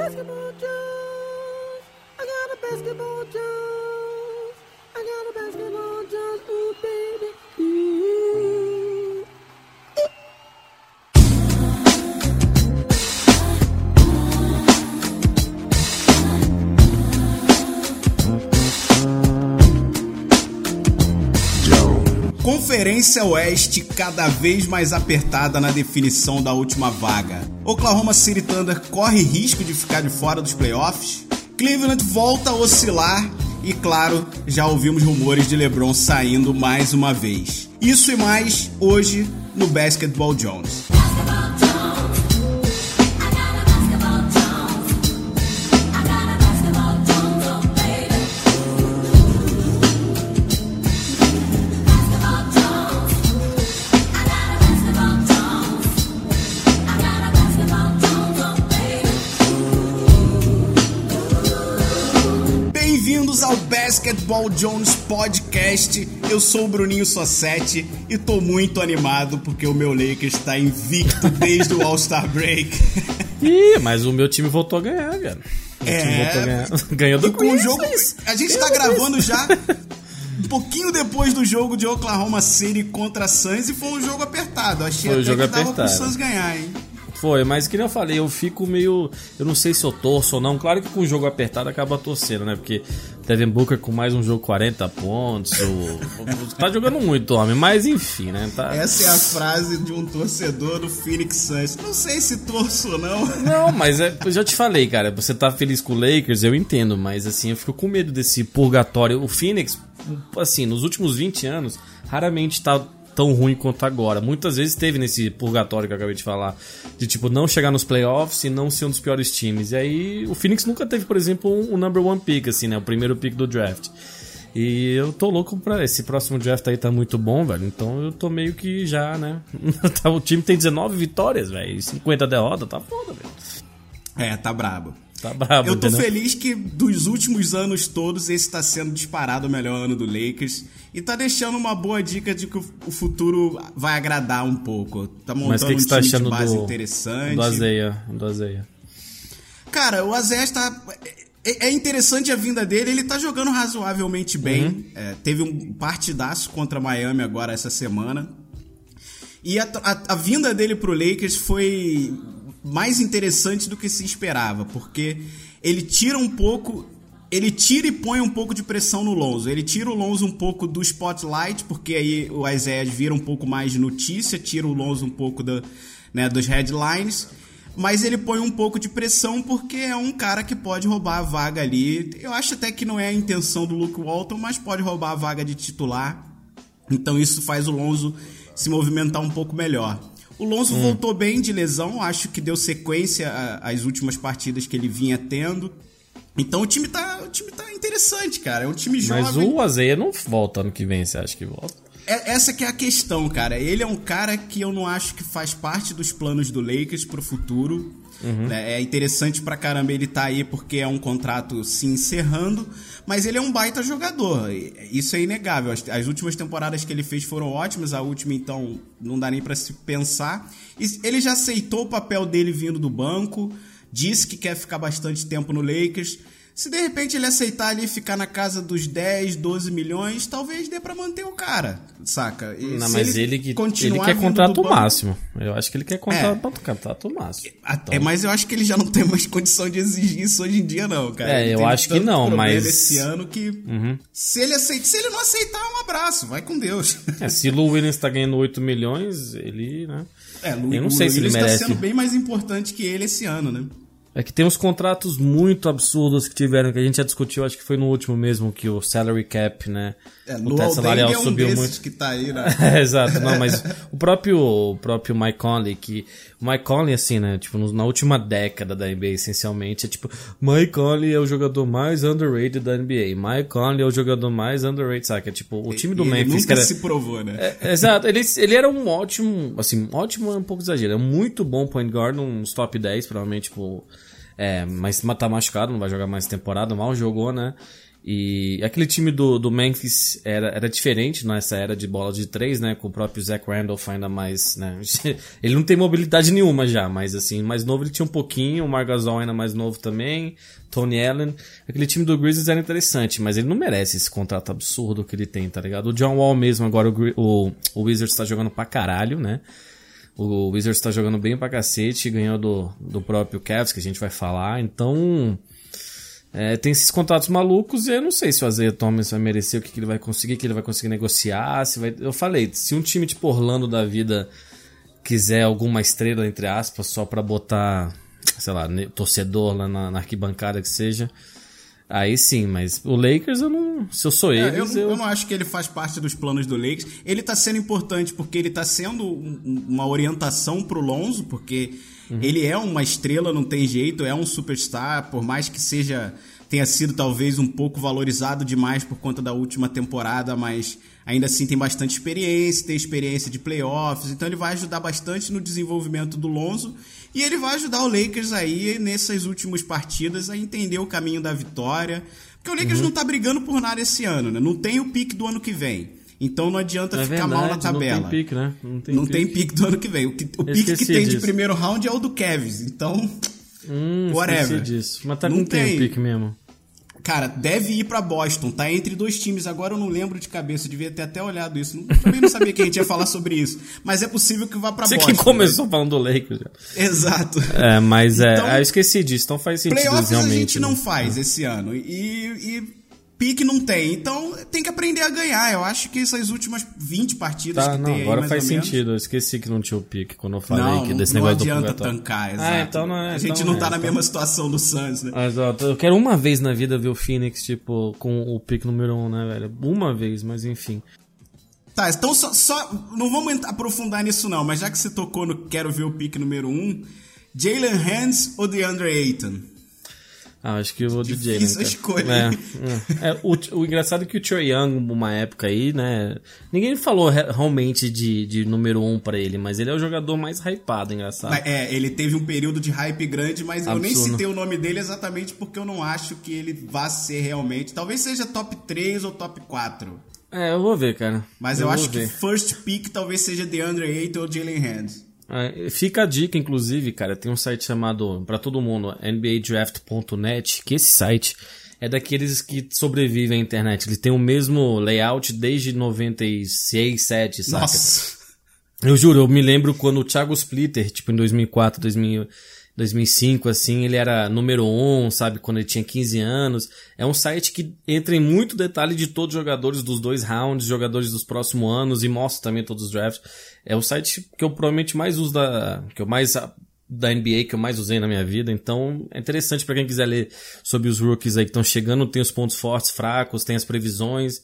basketball juice. I got a basketball juice. Conferência Oeste cada vez mais apertada na definição da última vaga. Oklahoma City Thunder corre risco de ficar de fora dos playoffs. Cleveland volta a oscilar e, claro, já ouvimos rumores de LeBron saindo mais uma vez. Isso e mais hoje no Basketball Jones. Basketball Jones Podcast. Eu sou o Bruninho Sossetti e tô muito animado porque o meu Lakers está invicto desde o All-Star Break. Ih, mas o meu time voltou a ganhar, cara. O meu time voltou a ganhar. Ganhou do É. Com o jogo, a gente tá do gravando já um pouquinho depois do jogo de Oklahoma City contra Suns e foi um jogo apertado. Achei Foi um até jogo que dava pro apertado. Suns ganhar, hein? Foi, mas que nem eu falei, eu fico meio. Eu não sei se eu torço ou não. Claro que com o jogo apertado acaba torcendo, né? Porque Devin Booker com mais um jogo 40 pontos. O... tá jogando muito, homem. Mas enfim, né? Tá... Essa é a frase de um torcedor do Phoenix Suns. Não sei se torço ou não. Não, mas é, eu já te falei, cara. Você tá feliz com o Lakers, eu entendo, mas assim, eu fico com medo desse purgatório. O Phoenix, assim, nos últimos 20 anos, raramente tá tão ruim quanto agora. Muitas vezes teve nesse purgatório que eu acabei de falar, de tipo, não chegar nos playoffs e não ser um dos piores times. E aí, o Phoenix nunca teve, por exemplo, um, um number one pick, assim, né? O primeiro pick do draft. E eu tô louco pra. Esse próximo draft aí tá muito bom, velho. Então eu tô meio que já, né? Tá, o time tem 19 vitórias, velho. e 50 derrotas, tá foda, velho. É, tá brabo. Tá brabo, Eu tô entendeu? feliz que dos últimos anos todos, esse tá sendo disparado o melhor ano do Lakers. E tá deixando uma boa dica de que o futuro vai agradar um pouco. Tá montando Mas o que, que um tá time achando de base do, interessante. do Azeia? Do Azeia. Cara, o Azé está. É é interessante a vinda dele, ele tá jogando razoavelmente bem. Uhum. É, teve um partidaço contra Miami agora essa semana. E a, a- a vinda dele pro Lakers foi mais interessante do que se esperava, porque ele tira um pouco. Ele tira e põe um pouco de pressão no Lonzo. Ele tira o Lonzo um pouco do spotlight, porque aí o Isaiah vira um pouco mais de notícia, tira o Lonzo um pouco da, né, dos headlines. Mas ele põe um pouco de pressão porque é um cara que pode roubar a vaga ali. Eu acho até que não é a intenção do Luke Walton, mas pode roubar a vaga de titular. Então isso faz o Lonzo se movimentar um pouco melhor. O Lonzo Hum. voltou bem de lesão, acho que deu sequência às últimas partidas que ele vinha tendo. Então o time tá, o time tá interessante, cara. É um time Mas jovem. o Azeia não volta ano que vem, você acha que volta? É- Essa que é a questão, cara. Ele é um cara que eu não acho que faz parte dos planos do Lakers pro futuro. Né? É interessante pra caramba ele tá aí porque é um contrato se encerrando, mas ele é um baita jogador. Isso é inegável. As, as últimas temporadas que ele fez foram ótimas, a última então não dá nem pra se pensar. E ele já aceitou o papel dele vindo do banco, disse que quer ficar bastante tempo no Lakers. Se de repente ele aceitar ali ficar na casa dos 10, 12 milhões, talvez dê pra manter o cara, saca? E Não, se mas ele, que ele continuar quer contrato máximo. Eu acho que ele quer contrato, É. contrato máximo. A- Então, É, mas eu acho que ele já não tem mais condição de exigir isso hoje em dia, não, cara. É, Ele eu acho que não, mas- Uhum. Esse ano que. Se, ele aceita, se ele não aceitar, um abraço, vai com Deus. é, se o Williams tá ganhando 8 milhões, ele, né? É, Lu, Eu não sei o se ele tá merece. sendo bem mais importante que ele esse ano, né? É que tem uns contratos muito absurdos que tiveram, que a gente já discutiu, acho que foi no último mesmo, que o salary cap, né? É, o teto salarial é um subiu muito. que tá aí, né? É, exato, não, mas o próprio, o próprio Mike Conley, que o Mike Conley, assim, né, tipo, na última década da NBA, essencialmente, é tipo, Mike Conley é o jogador mais underrated da NBA, Mike Conley é o jogador mais underrated, sabe, é tipo, o time do ele Memphis, nunca que era... se provou, né? É, exato, ele, ele era um ótimo, assim, ótimo é um pouco exagero, é muito bom point guard, uns top 10, provavelmente, tipo, é, mas tá machucado, não vai jogar mais temporada, mal jogou, né? E aquele time do, do Memphis era, era diferente nessa era de bola de três, né? Com o próprio Zach Randolph ainda mais, né? Ele não tem mobilidade nenhuma já, mas assim, mais novo ele tinha um pouquinho, o Margasol ainda mais novo também, Tony Allen. Aquele time do Grizzlies era interessante, mas ele não merece esse contrato absurdo que ele tem, tá ligado? O John Wall mesmo, agora o, o, o Wizards tá jogando pra caralho, né? O Wizards tá jogando bem pra cacete, ganhou do, do próprio Cavs, que a gente vai falar, então... É, tem esses contratos malucos e eu não sei se o Isaiah Thomas vai merecer o que, que ele vai conseguir, que ele vai conseguir negociar. Se vai... Eu falei, se um time tipo Orlando da vida quiser alguma estrela, entre aspas, só pra botar, sei lá, torcedor lá na, na arquibancada que seja, aí sim, mas o Lakers eu não. Se eu sou eles. É, eu, não- eu... eu não acho que ele faz parte dos planos do Lakers. Ele tá sendo importante porque ele tá sendo um- uma orientação pro Lonzo, porque ele é uma estrela, não tem jeito, é um superstar, por mais que seja tenha sido talvez um pouco valorizado demais por conta da última temporada, mas ainda assim tem bastante experiência, tem experiência de playoffs, então ele vai ajudar bastante no desenvolvimento do Lonzo e ele vai ajudar o Lakers aí nessas últimas partidas a entender o caminho da vitória. Porque o Lakers Uhum. não tá brigando por nada esse ano, né? Não tem o pique do ano que vem. Então não adianta É ficar mal na verdade, tabela. Não tem pique, né? Não tem Não pique. tem pique do ano que vem. O, que- o pique que tem de disso. primeiro round é o do Kevs. Então, Hum, whatever. disso. Mas tá Não com tem. pique mesmo? cara, deve ir pra Boston. Tá entre dois times. Agora eu não lembro de cabeça. Eu devia ter até olhado isso. Não- Também não sabia que a gente ia falar sobre isso. Mas é possível que vá pra Você Boston. que começou falando do Lakers. já. né? Exato. É, mas é. Então- ah, eu esqueci disso, então faz sentido Playoffs a realmente. gente não né? faz esse ano. E, e pique não tem. Então tem que aprender a ganhar. Eu acho que essas últimas 20 partidas Tá, que não, tem aí, agora mais faz sentido. Eu esqueci que não tinha o pique quando eu falei Não, que desse não negócio do adianta purgatório. tancar, exato. Ah, então não é. A gente então não tá é, na então. mesma situação do Suns, né? Ó, eu quero uma vez na vida ver o Phoenix, tipo, com o pique número 1, um, né, velho? Uma vez, mas enfim. Tá, então só, só- Não vamos aprofundar nisso, não, mas já que você tocou no Quero Ver o pique número 1, um, Jalen Hands ou DeAndre Ayton? Ah, acho que eu vou Difícil Jalen. a cara. escolha, É, é. É, o, o engraçado é que o Trae Young, uma época aí, né? Ninguém falou re- realmente de, de número 1 um pra ele, mas ele é o jogador mais hypado, engraçado. É, ele teve um período de hype grande, mas eu nem Absurdo. citei o nome dele exatamente porque eu não acho que ele vá ser realmente. Talvez seja top 3 ou top 4. É, eu vou ver, cara. Mas eu, vou acho ver. que first pick talvez seja DeAndre Ayton ou Jalen Hands. É, fica a dica, inclusive, cara, tem um site chamado, pra todo mundo, NBADraft.net, que esse site é daqueles que sobrevivem à internet. Ele tem o mesmo layout desde 96, 7, saca? Nossa! Eu juro, eu me lembro quando o Thiago Splitter, tipo em 2004, 2000, 2005, assim, ele era número 1, sabe, quando ele tinha 15 anos. É um site que entra em muito detalhe de todos os jogadores dos dois rounds, jogadores dos próximos anos e mostra também todos os drafts. É o site que eu provavelmente mais uso da, que eu mais da NBA que eu mais usei na minha vida, então é interessante pra quem quiser ler sobre os rookies aí que estão chegando, tem os pontos fortes, fracos, tem as previsões.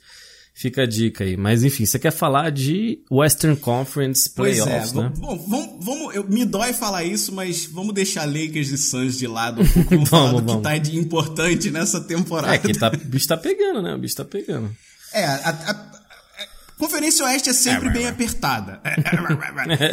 Fica a dica aí. Mas enfim, você quer falar de Western Conference Pois Playoffs, é, né? bom, vamos, vamos, eu, me dói falar isso, mas vamos deixar Lakers e Suns de lado um pouco. Vamos, falar Vamos, que vamos. tá de importante nessa temporada. É que tá, o bicho tá pegando, né? O bicho tá pegando. É, a, a- a- Conferência Oeste é sempre bem apertada.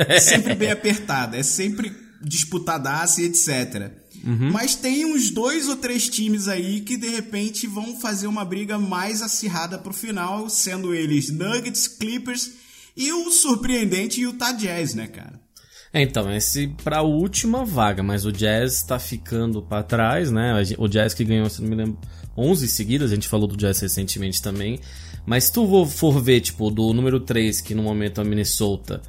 É sempre bem apertada. É sempre disputadaça e etc. Mas tem uns dois ou três times aí que de repente vão fazer uma briga mais acirrada pro final, sendo eles Nuggets, Clippers e o surpreendente Utah Jazz, né, cara? É, então, esse pra última vaga, mas o Jazz tá ficando pra trás, né? O Jazz que ganhou, se não me lembro, 11 seguidas, a gente falou do Jazz recentemente também. Mas se tu for ver, tipo, do número 3, que no momento é o Minnesota,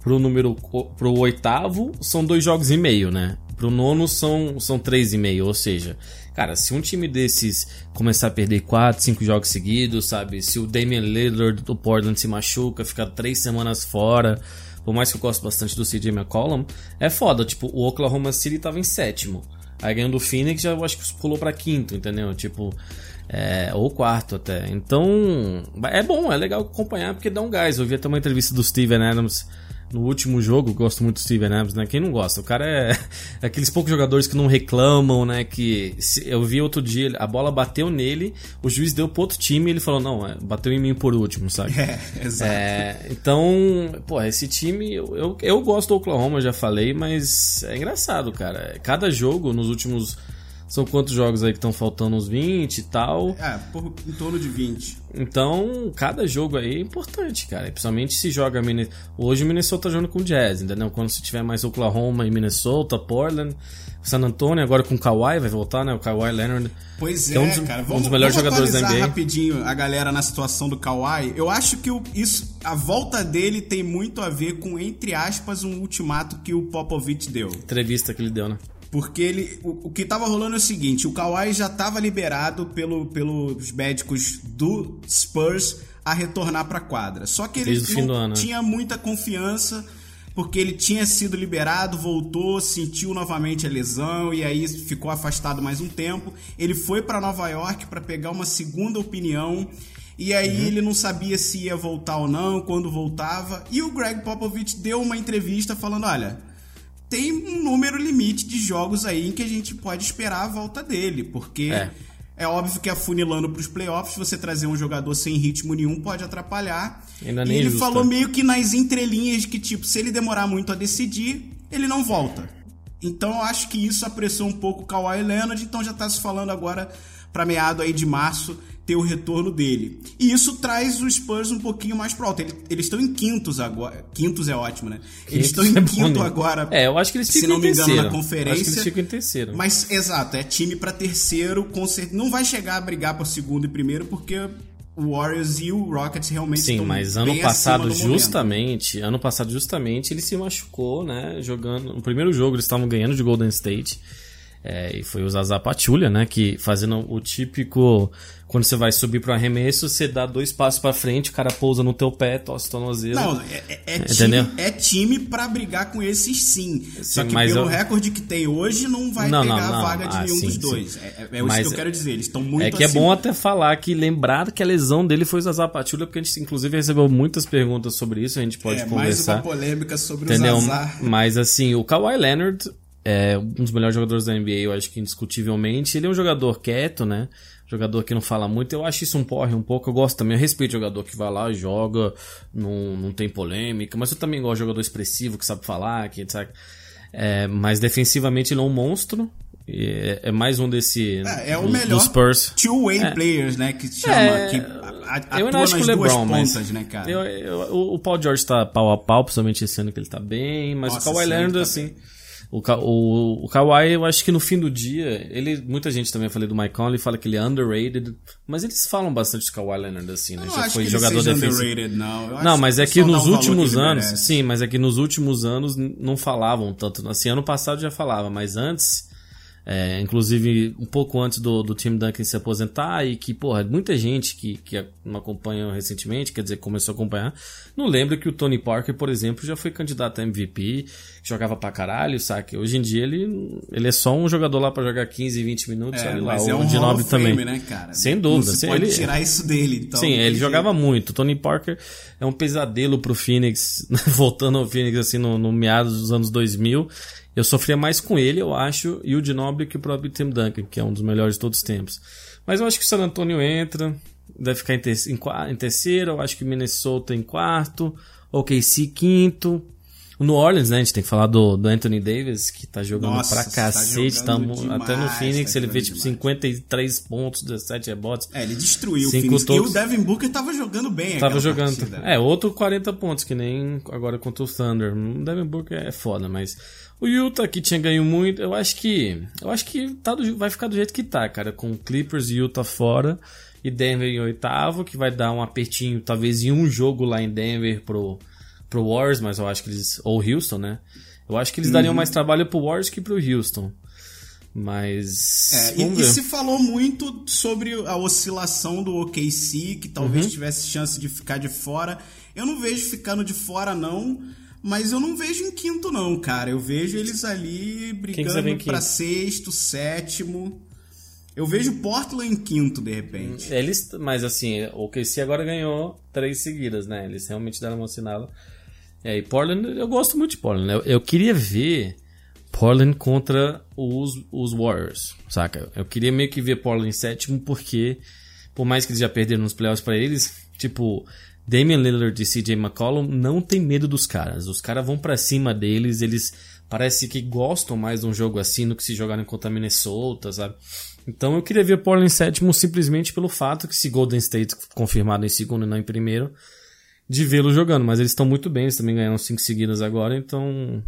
pro número pro oitavo, são dois jogos e meio, né? Pro nono são, são três e meio, ou seja, cara, se um time desses começar a perder quatro, cinco jogos seguidos, sabe? Se o Damian Lillard do Portland se machuca, fica três semanas fora, por mais que eu goste bastante do CJ McCollum, é foda. Tipo, o Oklahoma City tava em sétimo. Aí ganhando do Phoenix, já eu acho que pulou pra quinto, entendeu? Tipo, é, ou quarto até. Então, é bom, é legal acompanhar porque dá um gás. Eu vi até uma entrevista do Steven Adams no último jogo, gosto muito do Steven Adams, né? Quem não gosta? O cara é, é aqueles poucos jogadores que não reclamam, né? Que se- eu vi outro dia, a bola bateu nele, o juiz deu pro outro time e ele falou, não, é, bateu em mim por último, sabe? É, exato. É, então, pô, esse time, eu, eu, eu gosto do Oklahoma, já falei, mas é engraçado, cara. Cada jogo nos últimos, São quantos jogos aí que estão faltando? Uns 20 e tal. É, por, em torno de 20. Então, cada jogo aí é importante, cara. Principalmente se joga. Hoje o Minnesota tá jogando com o Jazz, entendeu? Quando se tiver mais Oklahoma e Minnesota, Portland, San Antonio, agora com o Kawhi, vai voltar, né? O Kawhi Leonard. Pois é, é um dos- cara. um Vamos, dos melhores vamos jogadores da NBA. rapidinho a galera na situação do Kawhi. Eu acho que o- isso, a volta dele tem muito a ver com, entre aspas, um ultimato que o Popovich deu. Entrevista que ele deu, né? Porque ele, o, o que tava rolando é o seguinte: o Kawhi já tava liberado pelo, pelos médicos do Spurs a retornar pra quadra. Só que ele não né? tinha muita confiança. Porque ele tinha sido liberado, voltou, sentiu novamente a lesão e aí ficou afastado mais um tempo. Ele foi pra Nova York pra pegar uma segunda opinião e aí Uhum. ele não sabia se ia voltar ou não, quando voltava. E o Greg Popovich deu uma entrevista falando: olha, tem um número limite de jogos aí em que a gente pode esperar a volta dele, porque é, É. óbvio que afunilando pros playoffs, você trazer um jogador sem ritmo nenhum pode atrapalhar. Ainda e nem ele justo, falou é. meio que nas entrelinhas de que, tipo, se ele demorar muito a decidir, ele não volta. Então eu acho que isso apressou um pouco o Kawhi Leonard, então já tá se falando agora pra meado aí de março ter o retorno dele. E isso traz o Spurs um pouquinho mais pro alto. Ele- Eles estão em quintos agora. Quintos é ótimo, né? Eles estão em É quinto né? agora. É, eu acho que eles se ficam não em me engano, terceiro. na conferência. Acho que eles ficam em terceiro. Mas, exato, é time pra terceiro, com cer- não vai chegar a brigar por segundo e primeiro, porque o Warriors e o Rockets realmente Sim, estão mas ano passado, justamente, ano passado, justamente, ele se machucou, né? Jogando. No primeiro jogo eles estavam ganhando de Golden State. É, e foi o Zaza Pachulia, né? Que fazendo o típico. Quando você vai subir pro arremesso, você dá dois passos pra frente, o cara pousa no teu pé, tosse o tornozelo. Não, é, é- é Entendeu? time, é time pra brigar com esses sim. Só Sim, que mas pelo eu- recorde que tem hoje, não vai Não, pegar não, não. a vaga de Ah, nenhum sim, dos sim. dois. É, é, é isso que eu quero dizer. Eles estão muito É que é acima. bom até falar que lembrar que a lesão dele foi o Zaza Pachulia, porque a gente inclusive recebeu muitas perguntas sobre isso, a gente pode É, mais conversar. uma polêmica sobre Entendeu? o Zazar. Mas assim, o Kawhi Leonard é um dos melhores jogadores da NBA, eu acho que indiscutivelmente. Ele é um jogador quieto, né? Jogador que não fala muito. Eu acho isso um porre um pouco. Eu gosto também. Eu respeito jogador que vai lá, joga, não, não tem polêmica. Mas eu também gosto de jogador expressivo, que sabe falar, que sabe. É, mas defensivamente ele é um monstro. É, é mais um desse. É, é o dos- melhor dos two-way É. players, né? Que chama. É, que a- a- eu atua não acho que o LeBron, mas pontas, né, cara? eu- eu- o, Paul George tá pau a pau, principalmente esse ano que ele tá bem, mas Nossa, o Kawhi Leonard, tá assim, bem. O, o, o Kawhi, eu acho que no fim do dia, ele, muita gente também, falei do Mike Conley, fala que ele é underrated, mas eles falam bastante do Kawhi Leonard, assim, né? Eu Já foi jogador defensivo. underrated, não. Eu Não, mas é que nos últimos que anos, sim, mas é que nos últimos anos não falavam tanto. Assim, ano passado já falava, mas antes, é, inclusive um pouco antes do, do Tim Duncan se aposentar e que, porra, muita gente que, que não acompanhou recentemente, quer dizer, começou a acompanhar, não lembra que o Tony Parker, por exemplo, já foi candidato a MVP, jogava pra caralho, saca? Hoje em dia ele, ele é só um jogador lá pra jogar 15, 20 minutos, É, lá, é um de Hall 9 of também. Fame, né, cara? Sem dúvida. Não se pode ele- tirar isso dele, então. Sim, ele tem jogava jeito. muito. Tony Parker é um pesadelo pro Phoenix, voltando ao Phoenix assim no, no meados dos anos 2000. Eu sofria mais com ele, eu acho, e o Ginobili que o próprio Tim Duncan, que é um dos melhores de todos os tempos. Mas eu acho que o San Antonio entra, deve ficar em, ter- em em terceiro, eu acho que Minnesota em quarto, OKC quinto. O New Orleans, né? A gente tem que falar do, do Anthony Davis, que tá jogando Nossa, pra tá cacete. jogando tá mu- até no demais, Phoenix tá ele fez tipo demais. 53 pontos, 17 rebotes. É, ele destruiu o Phoenix. E o Devin Booker tava jogando bem Tava jogando. partida. É, outro 40 pontos, que nem agora contra o Thunder. O Devin Booker é foda, mas. O Utah que tinha ganho muito, eu acho que. Eu acho que tá do- vai ficar do jeito que tá, cara. Com Clippers e Utah fora. E Denver em oitavo, que vai dar um apertinho, talvez em um jogo lá em Denver pro, pro Warriors, mas eu acho que eles. Ou Houston, né? Eu acho que eles Uhum. dariam mais trabalho pro Warriors que pro Houston. Mas. É, e, e se falou muito sobre a oscilação do OKC, que talvez Uhum. tivesse chance de ficar de fora. Eu não vejo ficando de fora, não. Mas eu não vejo em quinto, não, cara. Eu vejo eles ali brigando pra sexto, sétimo. Eu vejo Portland em quinto, de repente. Eles, mas assim, o KC agora ganhou três seguidas, né? Eles realmente deram uma assinada. É, e Portland, eu gosto muito de Portland. Eu, eu queria ver Portland contra os, os Warriors, saca? Eu queria meio que ver Portland em sétimo, porque por mais que eles já perderam nos playoffs pra eles, tipo, Damian Lillard e CJ McCollum não tem medo dos caras. Os caras vão pra cima deles, eles parece que gostam mais de um jogo assim do que se jogarem contra Minnesota, sabe? Então eu queria ver Portland em sétimo simplesmente pelo fato que se Golden State confirmado em segundo e não em primeiro, de vê-lo jogando. Mas eles estão muito bem, eles também ganharam cinco seguidas agora, então.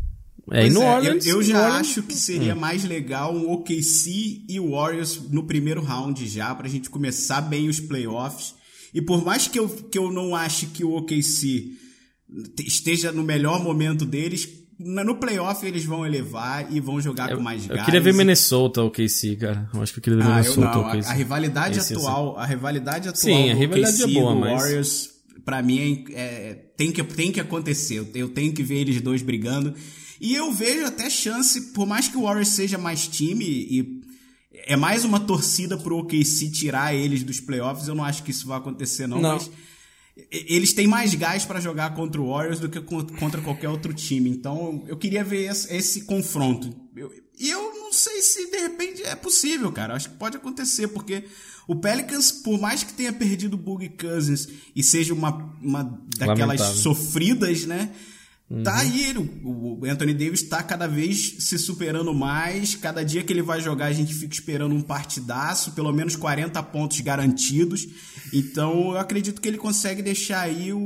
É, Pois e no é, Orleans, eu, eu no já Orleans- acho que seria mais legal um OKC e Warriors no primeiro round já, pra gente começar bem os playoffs. E por mais que eu, que eu não ache que o OKC te- esteja no melhor momento deles, no playoff eles vão elevar e vão jogar com mais Eu gás. queria ver Minnesota ou KC, cara. Eu acho que eu queria ver Ah, eu Minnesota não. ou A, a rivalidade Esse, atual, a rivalidade atual Sim, a rivalidade OKC é boa, mas- Warriors, pra mim, é, é- tem, que, tem que acontecer. Eu, eu tenho que ver eles dois brigando. E eu vejo até chance, por mais que o Warriors seja mais time e é mais uma torcida pro OKC tirar eles dos playoffs, eu não acho que isso vai acontecer não, Não. mas eles têm mais gás pra jogar contra o Warriors do que con- contra qualquer outro time. Então, eu queria ver esse, esse confronto. Eu- E eu, não sei se de repente é possível, cara. Acho que pode acontecer, porque o Pelicans, por mais que tenha perdido o Boogie Cousins e seja uma, uma daquelas Lamentável. sofridas, né? Tá Uhum. aí, o, o Anthony Davis tá cada vez se superando mais. Cada dia que ele vai jogar, a gente fica esperando um partidaço, pelo menos 40 pontos garantidos. Então eu acredito que ele consegue deixar aí o,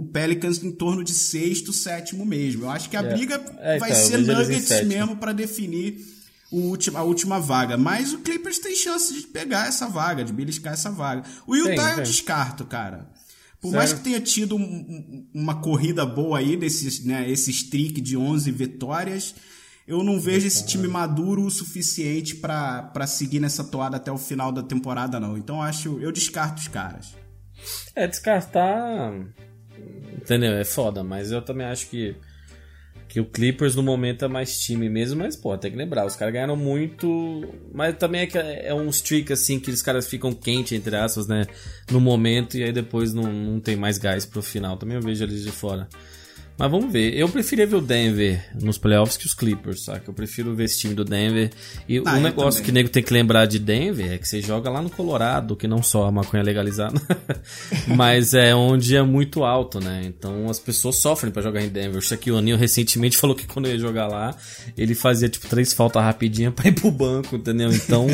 o Pelicans em torno de sexto, sétimo mesmo. Eu acho que a É. briga É, vai então, ser Nuggets mesmo para definir o último, a última vaga. Mas o Clippers tem chance de pegar essa vaga, de beliscar essa vaga. O Utah Tem, eu tem. descarto, cara. Por Sério? mais que tenha tido um- um- uma corrida boa aí, desses, né, esse streak de 11 vitórias, eu não vejo esse time maduro o suficiente pra pra seguir nessa toada até o final da temporada, não. Então eu acho, eu descarto os caras. É, descartar. Entendeu? É foda, mas eu também acho que. Que o Clippers no momento é mais time mesmo, mas pô, tem que lembrar, os caras ganharam muito. Mas também é, que é um streak assim que os caras ficam quentes, entre aspas, né? No momento, e aí depois não, não tem mais gás pro final. Também eu vejo eles de fora. Mas vamos ver. Eu preferia ver o Denver nos playoffs que os Clippers, saca? Eu prefiro ver esse time do Denver. E Ah, eu negócio também. que o nego tem que lembrar de Denver é que você joga lá no Colorado, que não só a maconha legalizada, mas é onde é muito alto, né? Então as pessoas sofrem pra jogar em Denver. O Shaquille O'Neal recentemente falou que quando ia jogar lá, ele fazia tipo três faltas rapidinha pra ir pro banco, entendeu? Então,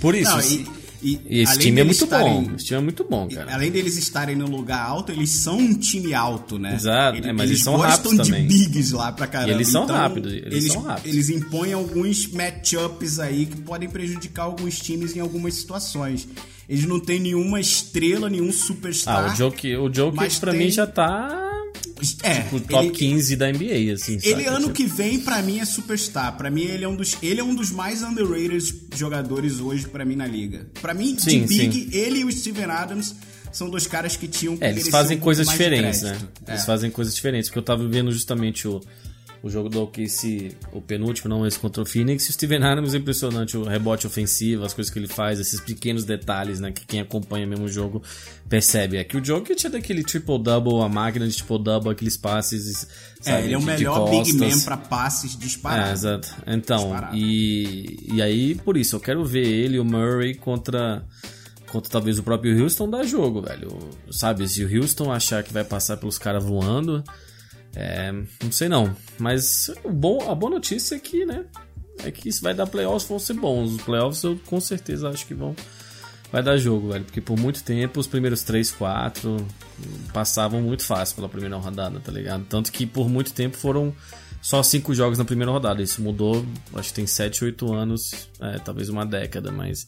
por isso. Não, assim, e, e esse time é muito estarem- bom. Esse time é muito bom, cara. Além deles estarem no lugar alto, eles são um time alto, né? Exato, é, mas eles são gostam rápidos de também. bigs lá pra caramba. E eles são Então, rápidos, eles são rápidos. Eles impõem alguns matchups aí que podem prejudicar alguns times em algumas situações. Eles não têm nenhuma estrela, nenhum superstar. Ah, o Jokic, o Jokic pra tem- mim já tá é, tipo top ele- 15 da NBA, assim, Ele saca? ano Tipo, que vem pra mim é superstar. Pra mim ele é um dos ele é um dos mais underrated jogadores hoje pra mim na liga. Pra mim Sim, de big, sim. ele e o Steven Adams são dois caras que tinham É, eles fazem coisas diferentes, né? É. Eles fazem coisas diferentes, porque eu tava vendo justamente o, o jogo do OKC, o penúltimo, não esse contra o Phoenix, o Steven Adams é impressionante, o rebote ofensivo, as coisas que ele faz, esses pequenos detalhes, né, que quem acompanha mesmo o jogo percebe. É que o Jokic é daquele triple-double, a máquina de triple-double, aqueles passes, É, sabe, ele é o de- de melhor big costas. man pra passes disparados. É, exato. Então, Disparado. e, e aí, por isso, eu quero ver ele o Murray contra, contra talvez o próprio Houston dar jogo, velho. Sabe, se o Houston achar que vai passar pelos caras voando, é, não sei não. Mas o bom, a boa notícia é que, né, é que se vai dar playoffs vão ser bons. Os playoffs eu com certeza acho que vão vai dar jogo, velho. Porque por muito tempo os primeiros 3, 4 passavam muito fácil pela primeira rodada, tá ligado? Tanto que por muito tempo foram só cinco jogos na primeira rodada. Isso mudou, acho que tem 7, 8 anos, é, talvez uma década, mas.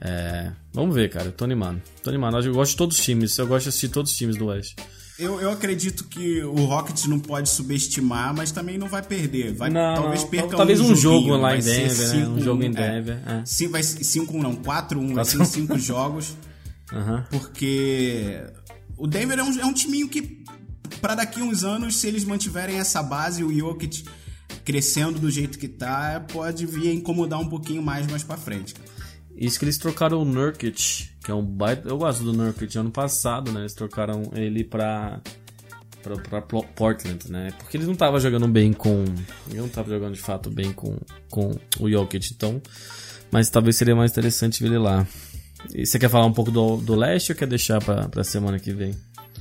é, vamos ver, cara. Eu tô animado. Tô animado. Eu gosto de todos os times. Eu gosto de assistir todos os times do Oeste. Eu, eu acredito que o Rockets não pode subestimar, mas também não vai perder. Vai, Não, talvez não. perca Talvez um joguinho, jogo lá em Denver, né? Um 5-1, jogo em é. Denver, é. Sim, vai 5 não, 4-1, vai ser 4-1. 5 jogos. Aham. Porque o Denver é um, é um timinho que, pra daqui a uns anos, se eles mantiverem essa base, o Jokic crescendo do jeito que tá, pode vir a incomodar um pouquinho mais mais pra frente. cara. Isso que eles trocaram o Nurkic, que é um baita. Eu gosto do Nurkic ano passado, né? Eles trocaram ele pra. Pra, pra Portland, né? Porque eles não estavam jogando bem com. Ele não tava jogando de fato bem com, com o Jokic, então. Mas talvez seria mais interessante ver ele lá. E você quer falar um pouco do, do leste ou quer deixar pra, pra semana que vem?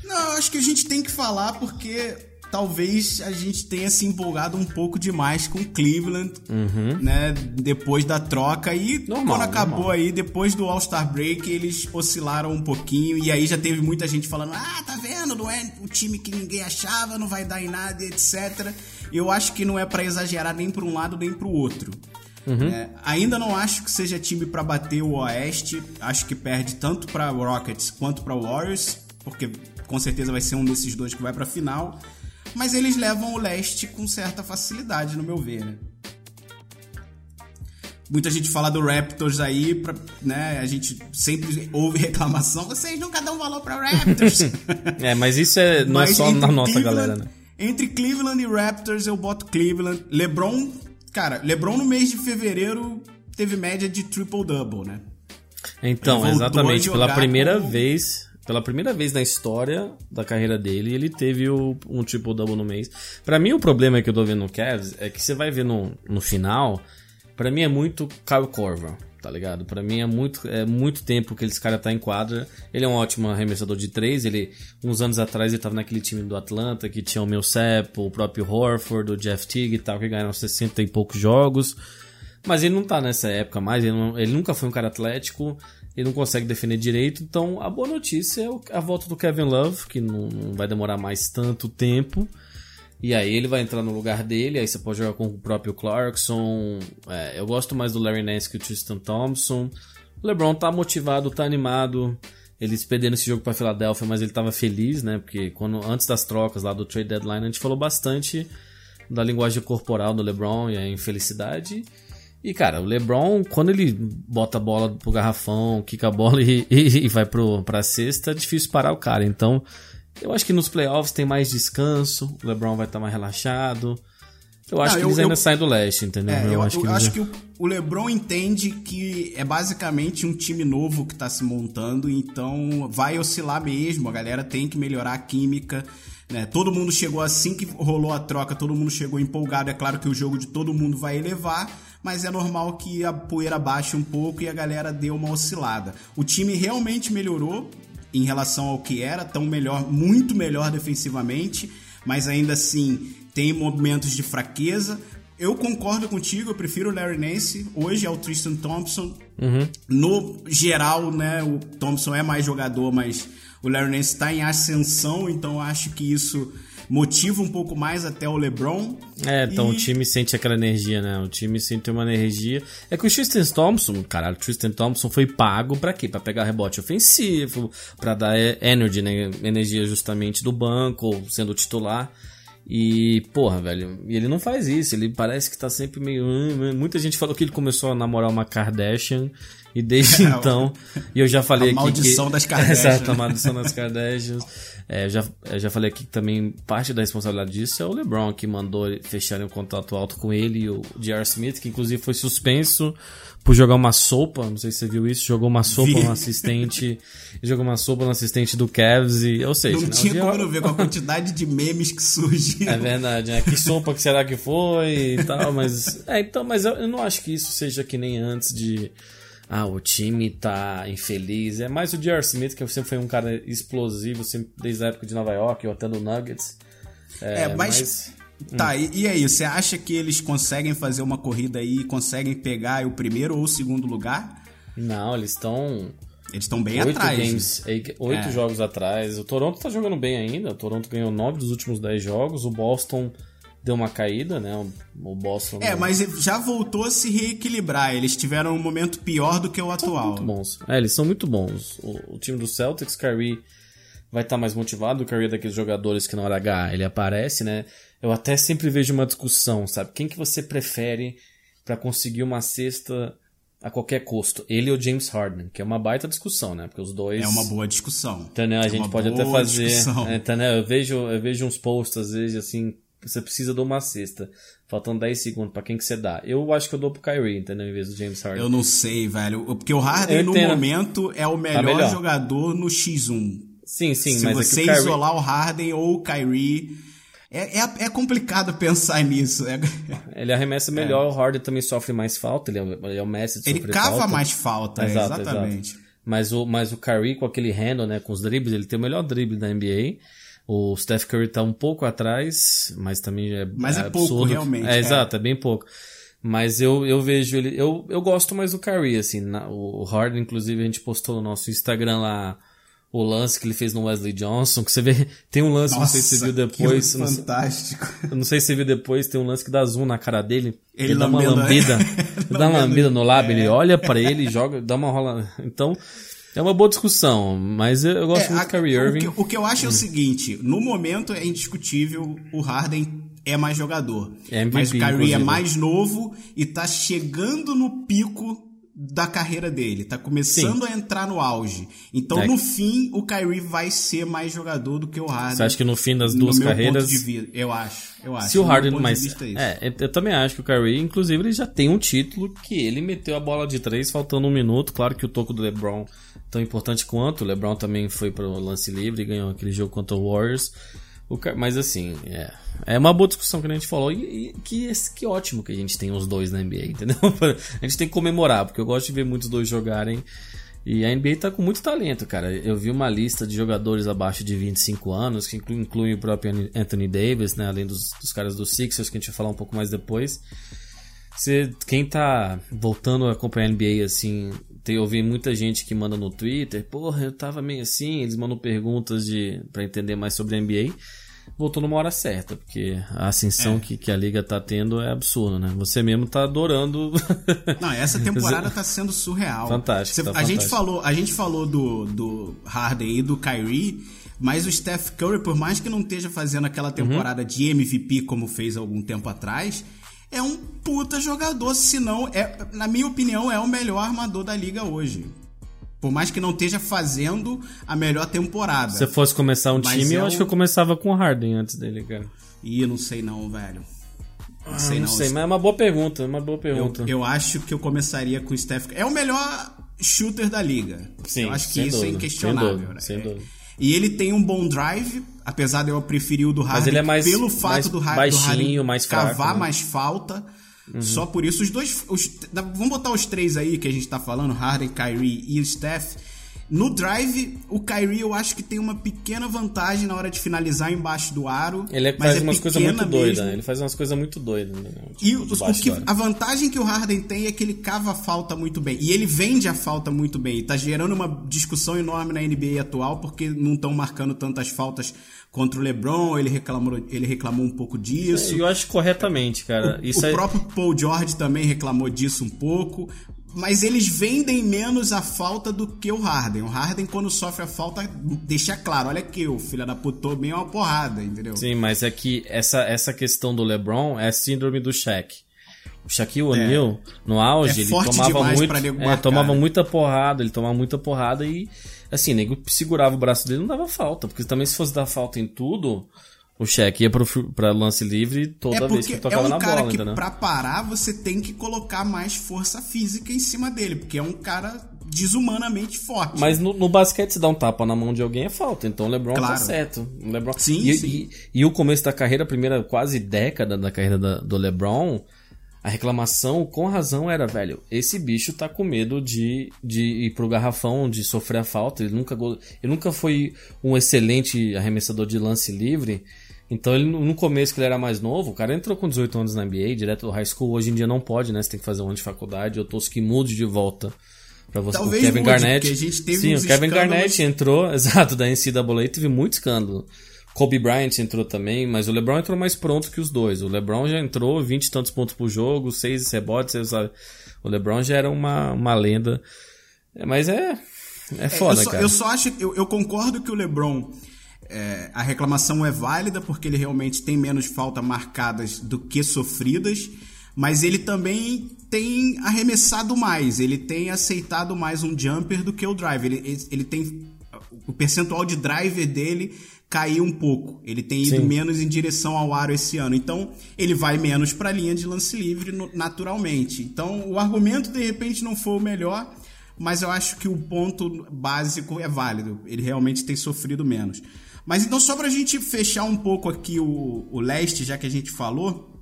Não, acho que a gente tem que falar porque talvez a gente tenha se empolgado um pouco demais com Cleveland, né? Depois da troca. E Uhum. Normal, quando acabou normal. aí, depois do All-Star Break, eles oscilaram um pouquinho. E aí já teve muita gente falando: ah, tá vendo? Não é o time que ninguém achava, não vai dar em nada, etc. Eu acho que não é pra exagerar nem pra um lado nem pro outro. É, ainda não acho que seja time pra bater o Oeste. Acho que perde tanto pra Rockets quanto pra Warriors, porque com certeza vai ser um desses dois que vai pra final. Mas eles levam o Leste com certa facilidade, no meu ver. Né? Muita gente fala do Raptors aí, pra, né? A gente sempre ouve reclamação. Vocês nunca dão valor pra Raptors. É, mas isso é, não é Mas só entre na nossa Cleveland- galera, né? Entre Cleveland e Raptors, eu boto Cleveland. LeBron, cara, LeBron no mês de fevereiro teve média de triple-double, né? Então, exatamente, pela primeira como- vez, pela primeira vez na história da carreira dele, ele teve o- um triple double no mês. Pra mim o problema que eu tô vendo no Cavs é que você vai ver no, no final, pra mim é muito Kyle Korver, tá ligado? Pra mim é muito é muito tempo que esse cara tá em quadra. Ele é um ótimo arremessador de três, ele uns anos atrás ele tava naquele time do Atlanta que tinha o Millsap, o próprio Horford, o Jeff Teague e tal, que ganharam 60 e poucos jogos. Mas ele não tá nessa época mais, ele, não- ele nunca foi um cara atlético, ele não consegue defender direito. Então a boa notícia é a volta do Kevin Love, que não, não vai demorar mais tanto tempo. E aí ele vai entrar no lugar dele, aí você pode jogar com o próprio Clarkson. É, eu gosto mais do Larry Nance que o Tristan Thompson. O LeBron tá motivado, tá animado. Eles perderam esse jogo pra Filadélfia, mas ele tava feliz, né? Porque quando, antes das trocas lá do trade deadline, a gente falou bastante da linguagem corporal do LeBron e a infelicidade. E, cara, o LeBron, quando ele bota a bola pro garrafão, quica a bola e, e, e vai pro, pra cesta, é difícil parar o cara. Então, eu acho que nos playoffs tem mais descanso, o LeBron vai estar mais relaxado. Eu acho Não, que eu- eles ainda eu- saem do leste, entendeu? É, eu, eu acho, eles- que o, o LeBron entende que é basicamente um time novo que tá se montando, então vai oscilar mesmo. A galera tem que melhorar a química. Né? Todo mundo chegou assim que rolou a troca, todo mundo chegou empolgado. É claro que o jogo de todo mundo vai elevar, mas é normal que a poeira baixe um pouco e a galera dê uma oscilada. O time realmente melhorou em relação ao que era, tão melhor, muito melhor defensivamente, mas ainda assim tem momentos de fraqueza. Eu concordo contigo, eu prefiro o Larry Nance hoje ao Tristan Thompson. No geral, né, o Thompson é mais jogador, mas o Larry Nance está em ascensão, então acho que isso motiva um pouco mais até o LeBron. É, então E- o time sente aquela energia, né? O time sente uma energia. É que o Tristan Thompson, caralho, o Tristan Thompson foi pago pra quê? Pra pegar rebote ofensivo, pra dar e- energy, né? Energia justamente do banco, sendo titular. E, porra, velho, ele não faz isso, ele parece que tá sempre meio. hum, hum. Muita gente falou que ele começou a namorar uma Kardashian, e desde então. E eu já falei A aqui. maldição que... das Kardashian. Exato, a maldição das Kardashians. É, eu, já, eu já falei aqui que também parte da responsabilidade disso é o LeBron, que mandou fecharem um contrato alto com ele e o J.R. Smith, que inclusive foi suspenso por jogar uma sopa, não sei se você viu isso, jogou uma sopa Vi. no assistente, jogou uma sopa no assistente do Cavs, e, ou seja, Não né, tinha como não ver com a quantidade de memes que surgiram. É verdade, né? Que sopa que será que foi e tal, mas. É, então, mas eu, eu não acho que isso seja que nem antes de. Ah, o time tá infeliz. É mais o J.R. Smith, que sempre foi um cara explosivo, sempre, desde a época de Nova York, ou até do Nuggets. É, mas. Tá, e, e aí, você acha que eles conseguem fazer uma corrida aí e conseguem pegar o primeiro ou o segundo lugar? Não, eles estão. Eles estão bem Oito atrás. games, oito É. jogos atrás. O Toronto tá jogando bem ainda. O Toronto ganhou nove dos últimos dez jogos. O Boston deu uma caída, né? O- Boston. É, mas já voltou a se reequilibrar. Eles tiveram um momento pior do que o atual. muito bons. É, eles são muito bons. O, o time do Celtics, Kyrie vai estar mais motivado. O Kyrie é daqueles jogadores que na hora H ele aparece, né? Eu até sempre vejo uma discussão, sabe? Quem que você prefere pra conseguir uma cesta a qualquer custo? Ele ou James Harden? Que é uma baita discussão, né? Porque os dois... É uma boa discussão. Entendeu? A É gente pode até fazer. discussão. é, Entendeu? Eu vejo, eu vejo uns posts, às vezes, assim, você precisa de uma cesta. Faltam 10 segundos, pra quem que você dá? Eu acho que eu dou pro Kyrie, entendeu? Em vez do James Harden. Eu não sei, velho. Porque o Harden, no momento, é o melhor, melhor. jogador no X1. Sim, sim, Se mas você é o Kyrie... isolar o Harden ou o Kyrie. É, é, é complicado pensar nisso. É- Ele arremessa melhor, o Harden também sofre mais falta, ele é, o- ele é o Messi de ele cava falta. mais falta, Exato, exatamente. exato. Mas o, mas o Kyrie com aquele handle, né, com os dribles, ele tem o melhor drible da NBA. O Steph Curry tá um pouco atrás, mas também é Mas é pouco, absurdo. realmente, É, é. exato, é bem pouco. Mas eu, eu vejo ele. Eu, eu gosto mais do Curry, assim. na- o Harden, inclusive, a gente postou no nosso Instagram lá o lance que ele fez no Wesley Johnson. Que você vê. Tem um lance, não sei se você viu depois. Não sei, fantástico. eu não sei se você viu depois, tem um lance que dá zoom na cara dele. Ele Ele, dá uma lambendo- lambida. ele dá uma lambida no lábio, ele olha pra ele, joga, dá uma rola. Então, é uma boa discussão. Mas eu, gosto É, muito a- do Kyrie o, Irving. que, o que eu acho é o seguinte: no momento é indiscutível, o Harden é mais jogador. É MVP, mas o Kyrie é inclusive. mais novo e tá chegando no pico da carreira dele, tá começando a entrar no auge. Então, É. no fim, o Kyrie vai ser mais jogador do que o Harden. Você acha que no fim das no duas meu carreiras. ponto de vista, eu acho, eu acho. Se o Harden, vista, é. É, eu também acho que o Kyrie, inclusive, ele já tem um título que ele meteu a bola de três faltando um minuto. Claro que o toco do LeBron tão importante quanto. O LeBron também foi pro lance livre e ganhou aquele jogo contra o Warriors. O mas assim, é, é uma boa discussão que a gente falou. E, e que, que ótimo que a gente tem os dois na NBA, entendeu? A gente tem que comemorar, porque eu gosto de ver muitos dois jogarem. E a NBA tá com muito talento, cara. Eu vi uma lista de jogadores abaixo de 25 anos, que inclui, inclui o próprio Anthony Davis, né? Além dos, dos caras do Sixers, que a gente vai falar um pouco mais depois. Você, quem tá voltando a acompanhar a NBA, assim, tem, eu vi muita gente que manda no Twitter, porra, eu tava meio assim, eles mandam perguntas de para entender mais sobre a NBA. Voltou numa hora certa, porque a ascensão que, que a liga tá tendo é absurda, né? Você mesmo tá adorando. Não, essa temporada tá sendo surreal. Fantástico, Você- tá a, gente fantástico. falou, a gente falou do, do Harden e do Kyrie, mas o Steph Curry, por mais que não esteja fazendo aquela temporada de MVP como fez algum tempo atrás, é um puta jogador, se não, é, na minha opinião, é o melhor armador da liga hoje. Por mais que não esteja fazendo a melhor temporada. Se eu fosse começar um Mas time, é eu um- acho que eu começava com o Harden antes dele, cara. Ih, não sei não, velho. Não Ah, sei não não. sei, mas é uma boa pergunta, é uma boa Eu, pergunta. eu acho que eu começaria com o Steph. É o melhor shooter da liga. Sim, eu acho que isso é dúvida, inquestionável. sem dúvida, né? sem É. dúvida. E ele tem um bom drive, apesar de eu preferir o do Harden. ele é mais- pelo fato mais do, Har- do baixinho, Harden mais cavar né? mais falta. Só por isso, os dois. os- vamos botar os três aí que a gente tá falando: Harden, Kyrie e Steph. No drive, o Kyrie eu acho que tem uma pequena vantagem na hora de finalizar embaixo do aro. Ele é- faz é umas coisas muito doidas, mesmo. ele faz umas coisas muito doidas. Né? E Tipo, o, debaixo o que, a vantagem que o Harden tem é que ele cava a falta muito bem. E ele vende a falta muito bem. E tá gerando uma discussão enorme na NBA atual, porque não estão marcando tantas faltas contra o LeBron. Ele reclamou, ele reclamou um pouco disso. Eu acho corretamente, cara. Isso o é... próprio Paul George também reclamou disso um pouco. Mas eles vendem menos a falta do que o Harden. O Harden, quando sofre a falta, deixa claro: olha aqui, o filho da puta, tomei uma porrada, entendeu? Sim, mas é que essa, essa questão do LeBron é síndrome do Shaq. O Shaquille O'Neal, no auge, É ele tomava muito, é, tomava né? muita porrada, ele tomava muita porrada e assim, nego segurava o braço dele, não dava falta, porque também se fosse dar falta em tudo, o Shaq ia pro, pra lance livre toda É vez que ele é tocava um na cara bola, que entendeu? pra parar você tem que colocar mais força física em cima dele, porque é um cara desumanamente forte. Mas no, no basquete, se dá um tapa na mão de alguém é falta. Então o LeBron tá Claro. certo. O LeBron... Sim, e, sim. E, e o começo da carreira, a primeira quase década da carreira da- do LeBron, a reclamação, com razão, era, velho, esse bicho tá com medo de, de ir pro garrafão, de sofrer a falta. Ele nunca, ele nunca foi um excelente arremessador de lance livre. Então, ele, no começo, que ele era mais novo, o cara entrou com 18 anos na NBA, direto do high school. Hoje em dia não pode, né? Você tem que fazer um ano de faculdade. Eu torço que mude de volta pra você. Talvez o Kevin mude, Garnett. a gente teve Sim, o Kevin Garnett entrou, exato, da NCAA, teve muito escândalo. Kobe Bryant entrou também, mas o LeBron entrou mais pronto que os dois. O LeBron já entrou 20 e tantos pontos por jogo, 6 rebotes, seis- o LeBron já era uma, uma lenda. É, Mas é é É, foda, eu, só, cara. eu só acho, eu, eu concordo que o LeBron, é, a reclamação é válida porque ele realmente tem menos faltas marcadas do que sofridas, mas ele também tem arremessado mais, ele tem aceitado mais um jumper do que o drive. Ele, ele, tem o percentual de driver dele caiu um pouco. Ele tem ido Sim. menos em direção ao aro esse ano. Então, ele vai menos para a linha de lance livre naturalmente. Então, o argumento de repente não foi o melhor, mas eu acho que o ponto básico é válido. Ele realmente tem sofrido menos. Mas então, só pra gente fechar um pouco aqui o, o leste, já que a gente falou,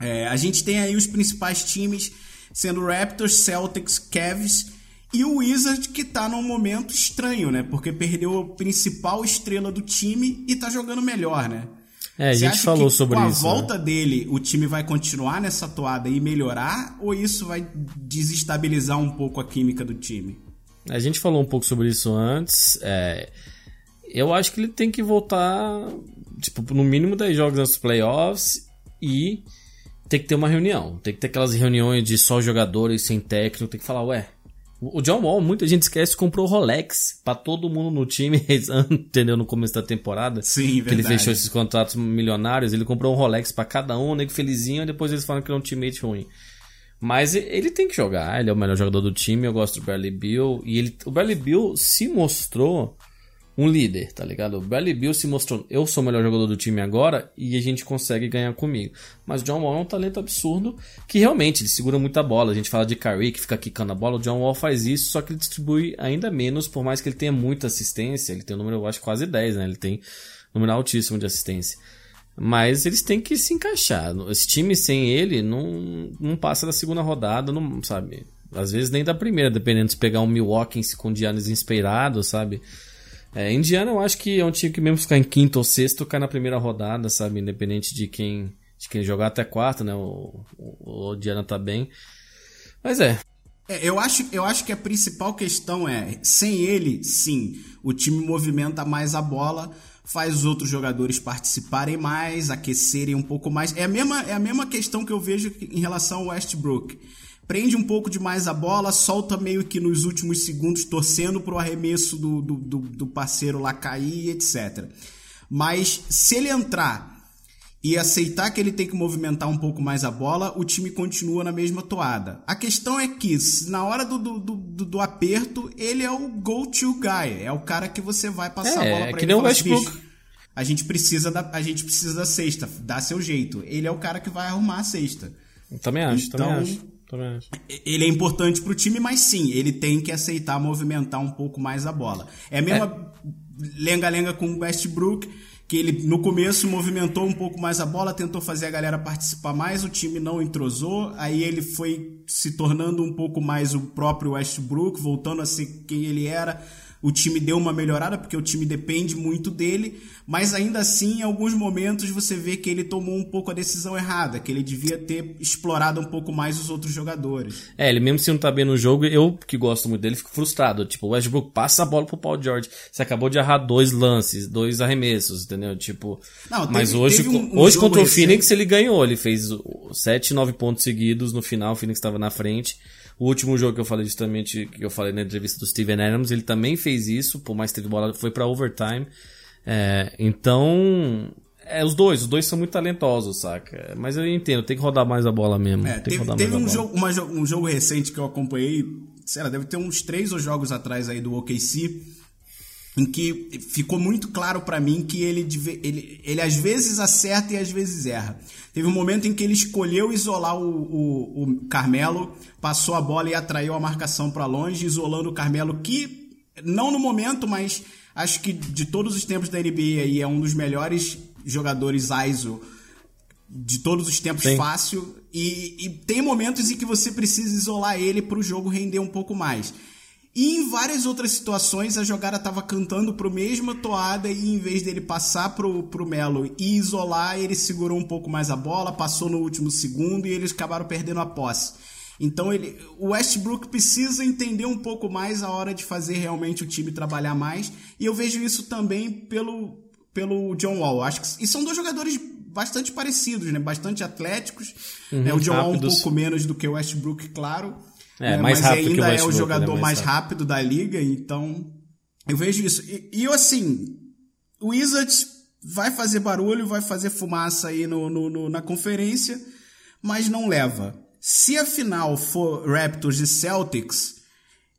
é, a gente tem aí os principais times sendo Raptors, Celtics, Cavs E o Wizard que tá num momento estranho, né? Porque perdeu a principal estrela do time e tá jogando melhor, né? É, a gente acha falou que sobre com a isso. né? volta dele, o time vai continuar nessa toada e melhorar? Ou isso vai desestabilizar um pouco a química do time? A gente falou um pouco sobre isso antes. é, eu acho que ele tem que voltar, tipo, no mínimo 10 jogos nos playoffs e tem que ter uma reunião. Tem que ter aquelas reuniões de só jogadores sem técnico. Tem que falar, ué. O John Wall, muita gente esquece, comprou Rolex pra todo mundo no time, entendeu? No começo da temporada. Sim, Que ele verdade. fechou esses contratos milionários. Ele comprou um Rolex pra cada um, nego felizinho, e depois eles falam que ele é um teammate ruim. Mas ele tem que jogar, ele é o melhor jogador do time, eu gosto do Bradley Bill. E ele, o Bradley Bill se mostrou um líder, tá ligado? O Bradley Bill se mostrou, eu sou o melhor jogador do time agora e a gente consegue ganhar comigo. Mas o John Wall é um talento absurdo que realmente ele segura muita bola. A gente fala de Curry que fica quicando a bola, o John Wall faz isso, só que ele distribui ainda menos, por mais que ele tenha muita assistência. Ele tem um número, eu acho, quase 10, né? Ele tem um número altíssimo de assistência. Mas eles têm que se encaixar. Esse time sem ele não, não passa da segunda rodada, não sabe? Às vezes nem da primeira, dependendo se pegar um Milwaukee com Giannis inspirado, sabe? É, Indiana eu acho que é um time que mesmo ficar em quinto ou sexto cai na primeira rodada, sabe? Independente de quem, de quem jogar até quarto, né? O, o, o Indiana tá bem. Mas é, É, eu, acho, eu acho que a principal questão é, sem ele, sim, o time movimenta mais a bola, faz os outros jogadores participarem mais, aquecerem um pouco mais. É a mesma, é a mesma questão que eu vejo em relação ao Westbrook. Prende um pouco demais a bola, solta meio que nos últimos segundos, torcendo pro arremesso do, do, do, parceiro lá cair, etc. Mas se ele entrar e aceitar que ele tem que movimentar um pouco mais a bola, o time continua na mesma toada. A questão é que, na hora do, do, do, do aperto, ele é o go-to guy. É o cara que você vai passar É, a bola é pra que ele. nem o assim, Westbrook. "Bicho, A gente, precisa da, a gente precisa da cesta, dá seu jeito. Ele é o cara que vai arrumar a cesta. eu também acho, Então- também acho. Também acho. Ele é importante pro time, mas sim, ele tem que aceitar movimentar um pouco mais a bola. É a mesma lenga-lenga com o Westbrook, que ele no começo movimentou um pouco mais a bola, tentou fazer a galera participar mais, o time não entrosou, aí ele foi se tornando um pouco mais o próprio Westbrook, voltando a ser quem ele era. O time deu uma melhorada, porque o time depende muito dele, mas ainda assim, em alguns momentos, você vê que ele tomou um pouco a decisão errada, que ele devia ter explorado um pouco mais os outros jogadores. É, ele mesmo se não tá bem no jogo, eu que gosto muito dele, fico frustrado. Tipo, o Westbrook passa a bola pro Paul George. Você acabou de errar dois lances, dois arremessos, entendeu? Tipo. Não, teve- mas hoje, um- um hoje contra o recente- Phoenix ele ganhou. Ele fez o- sete, nove pontos seguidos no final, o Phoenix tava na frente. O último jogo que eu falei justamente, que eu falei na entrevista do Steven Adams, ele também fez isso, por mais teve bola, foi pra overtime. É, então, é os dois, os dois são muito talentosos, saca? Mas eu entendo, tem que rodar mais a bola mesmo. É, teve teve um, jogo, uma um jogo recente que eu acompanhei, sei lá, deve ter uns três ou jogos atrás aí do OKC, em que ficou muito claro pra mim que ele, ele, ele às vezes acerta e às vezes erra. Teve um momento em que ele escolheu isolar o, o, o Carmelo, passou a bola e atraiu a marcação pra longe, isolando o Carmelo, que não no momento, mas acho que de todos os tempos da NBA aí é um dos melhores jogadores ISO de todos os tempos Sim. fácil e, e tem momentos em que você precisa isolar ele para o jogo render um pouco mais. E em várias outras situações a jogada tava cantando pro mesma toada e em vez dele passar pro, pro Melo e isolar, ele segurou um pouco mais a bola, passou no último segundo e eles acabaram perdendo a posse. Então ele, o Westbrook precisa entender um pouco mais a hora de fazer realmente o time trabalhar mais. E eu vejo isso também pelo, pelo John Wall. Acho que e são dois jogadores bastante parecidos, né? Bastante atléticos. né? O John Wall um rápidos. pouco menos do que o Westbrook, claro. É, né? mais mas rápido que o ainda é o Westbrook, ele é jogador mais mais rápido. rápido da liga, então eu vejo isso. E, e eu, assim, o Wizards vai fazer barulho, vai fazer fumaça aí no, no- no- na conferência, mas não leva. Se a final for Raptors e Celtics,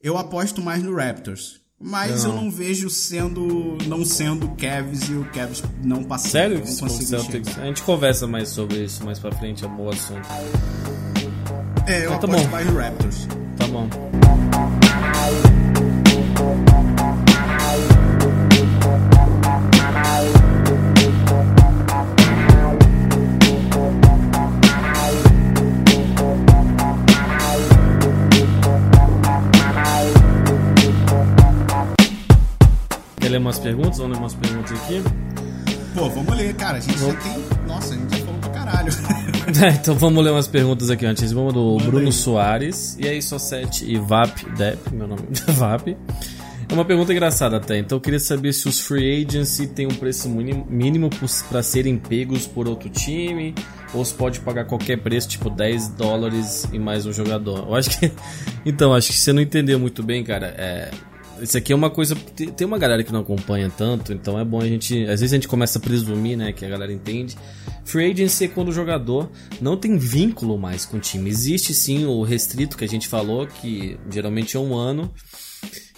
eu aposto mais no Raptors. Mas eu não vejo sendo não sendo Cavs e o Cavs não passando. Sério? não Celtics? A gente conversa mais sobre isso mais pra frente, é um bom assunto. É, eu ah, tá bom. Bairro Raptors. Tá bom. Quer ler umas perguntas? Vamos ler umas perguntas aqui. Pô, vamos ler, cara. A gente Vou... já tem. Nossa, a gente já falou pra caralho. então vamos ler umas perguntas aqui antes. Vamos do Manda Bruno. Soares. E aí, Só7 e VAP, Dep, meu nome é VAP. É uma pergunta engraçada até. Então eu queria saber se os free agency têm um preço mínimo, mínimo para serem pegos por outro time. Ou se pode pagar qualquer preço, tipo 10 dólares e mais um jogador. Eu acho que. Então, acho que você não entendeu muito bem, cara. É, isso aqui é uma coisa. tem- uma galera que não acompanha tanto, então é bom a gente. Às vezes a gente começa a presumir, né, que a galera entende. Free agency é quando o jogador não tem vínculo mais com o time. Existe sim o restrito que a gente falou, que geralmente é um ano.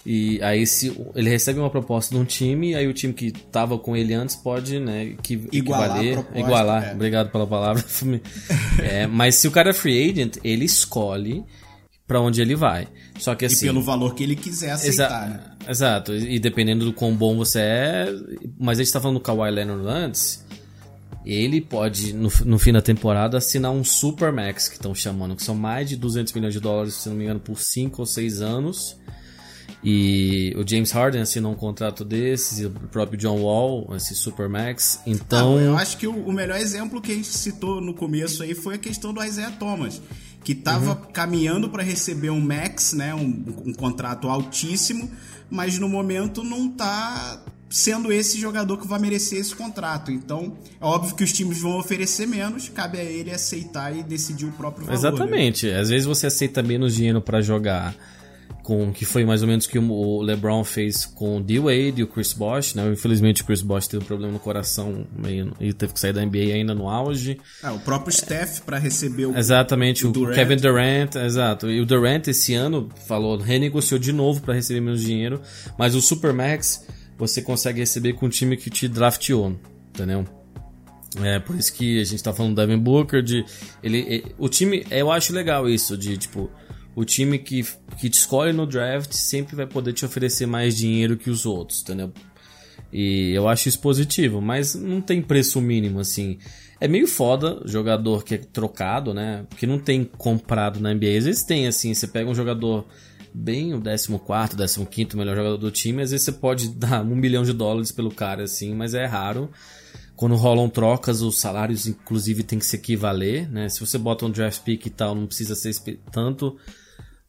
E aí se ele recebe uma proposta de um time, aí o time que tava com ele antes pode, né, que Igualar equivaler, igualar. é. Obrigado pela palavra. É, mas se o cara é free agent, ele escolhe pra onde ele vai. Só que E assim, pelo valor que ele quiser aceitar, Exa- né? Exato, e dependendo do quão bom você é. Mas a gente tá falando do Kawhi Leonard antes. Ele pode, no, no fim da temporada, assinar um Super Max, que estão chamando, que são mais de 200 milhões de dólares, se não me engano, por 5 ou 6 anos. E o James Harden assinou um contrato desses, e o próprio John Wall, esse Super Max. Então. Não, eu acho que o, o melhor exemplo que a gente citou no começo aí foi a questão do Isaiah Thomas, que estava Uhum. caminhando para receber um max, né, um, um contrato altíssimo, mas no momento não tá sendo esse jogador que vai merecer esse contrato. Então, é óbvio que os times vão oferecer menos, cabe a ele aceitar e decidir o próprio valor. né? Exatamente. Às vezes você aceita menos dinheiro pra jogar com que foi mais ou menos o que o LeBron fez com o D-Wade e o Chris Bosh, né? Infelizmente o Chris Bosh teve um problema no coração e teve que sair da NBA ainda no auge. Ah, o próprio Steph para receber o Exatamente, o o, Durant. Kevin Durant, exato. E o Durant esse ano falou, renegociou de novo pra receber menos dinheiro, mas o Supermax você consegue receber com o time que te drafteou, entendeu? É, por isso que a gente tá falando do Devin Booker, de ele, e- o time, eu acho legal isso, de tipo, o time que, que te escolhe no draft sempre vai poder te oferecer mais dinheiro que os outros, entendeu? E eu acho isso positivo, mas não tem preço mínimo, assim. É meio foda jogador que é trocado, né? Porque não tem comprado na NBA. Às vezes tem, assim, você pega um jogador bem o 14, 15 melhor jogador do time, às vezes você pode dar um milhão de dólares pelo cara, assim, mas é raro. Quando rolam trocas, os salários, inclusive, tem que se equivaler, né? Se você bota um draft pick e tal, não precisa ser tanto.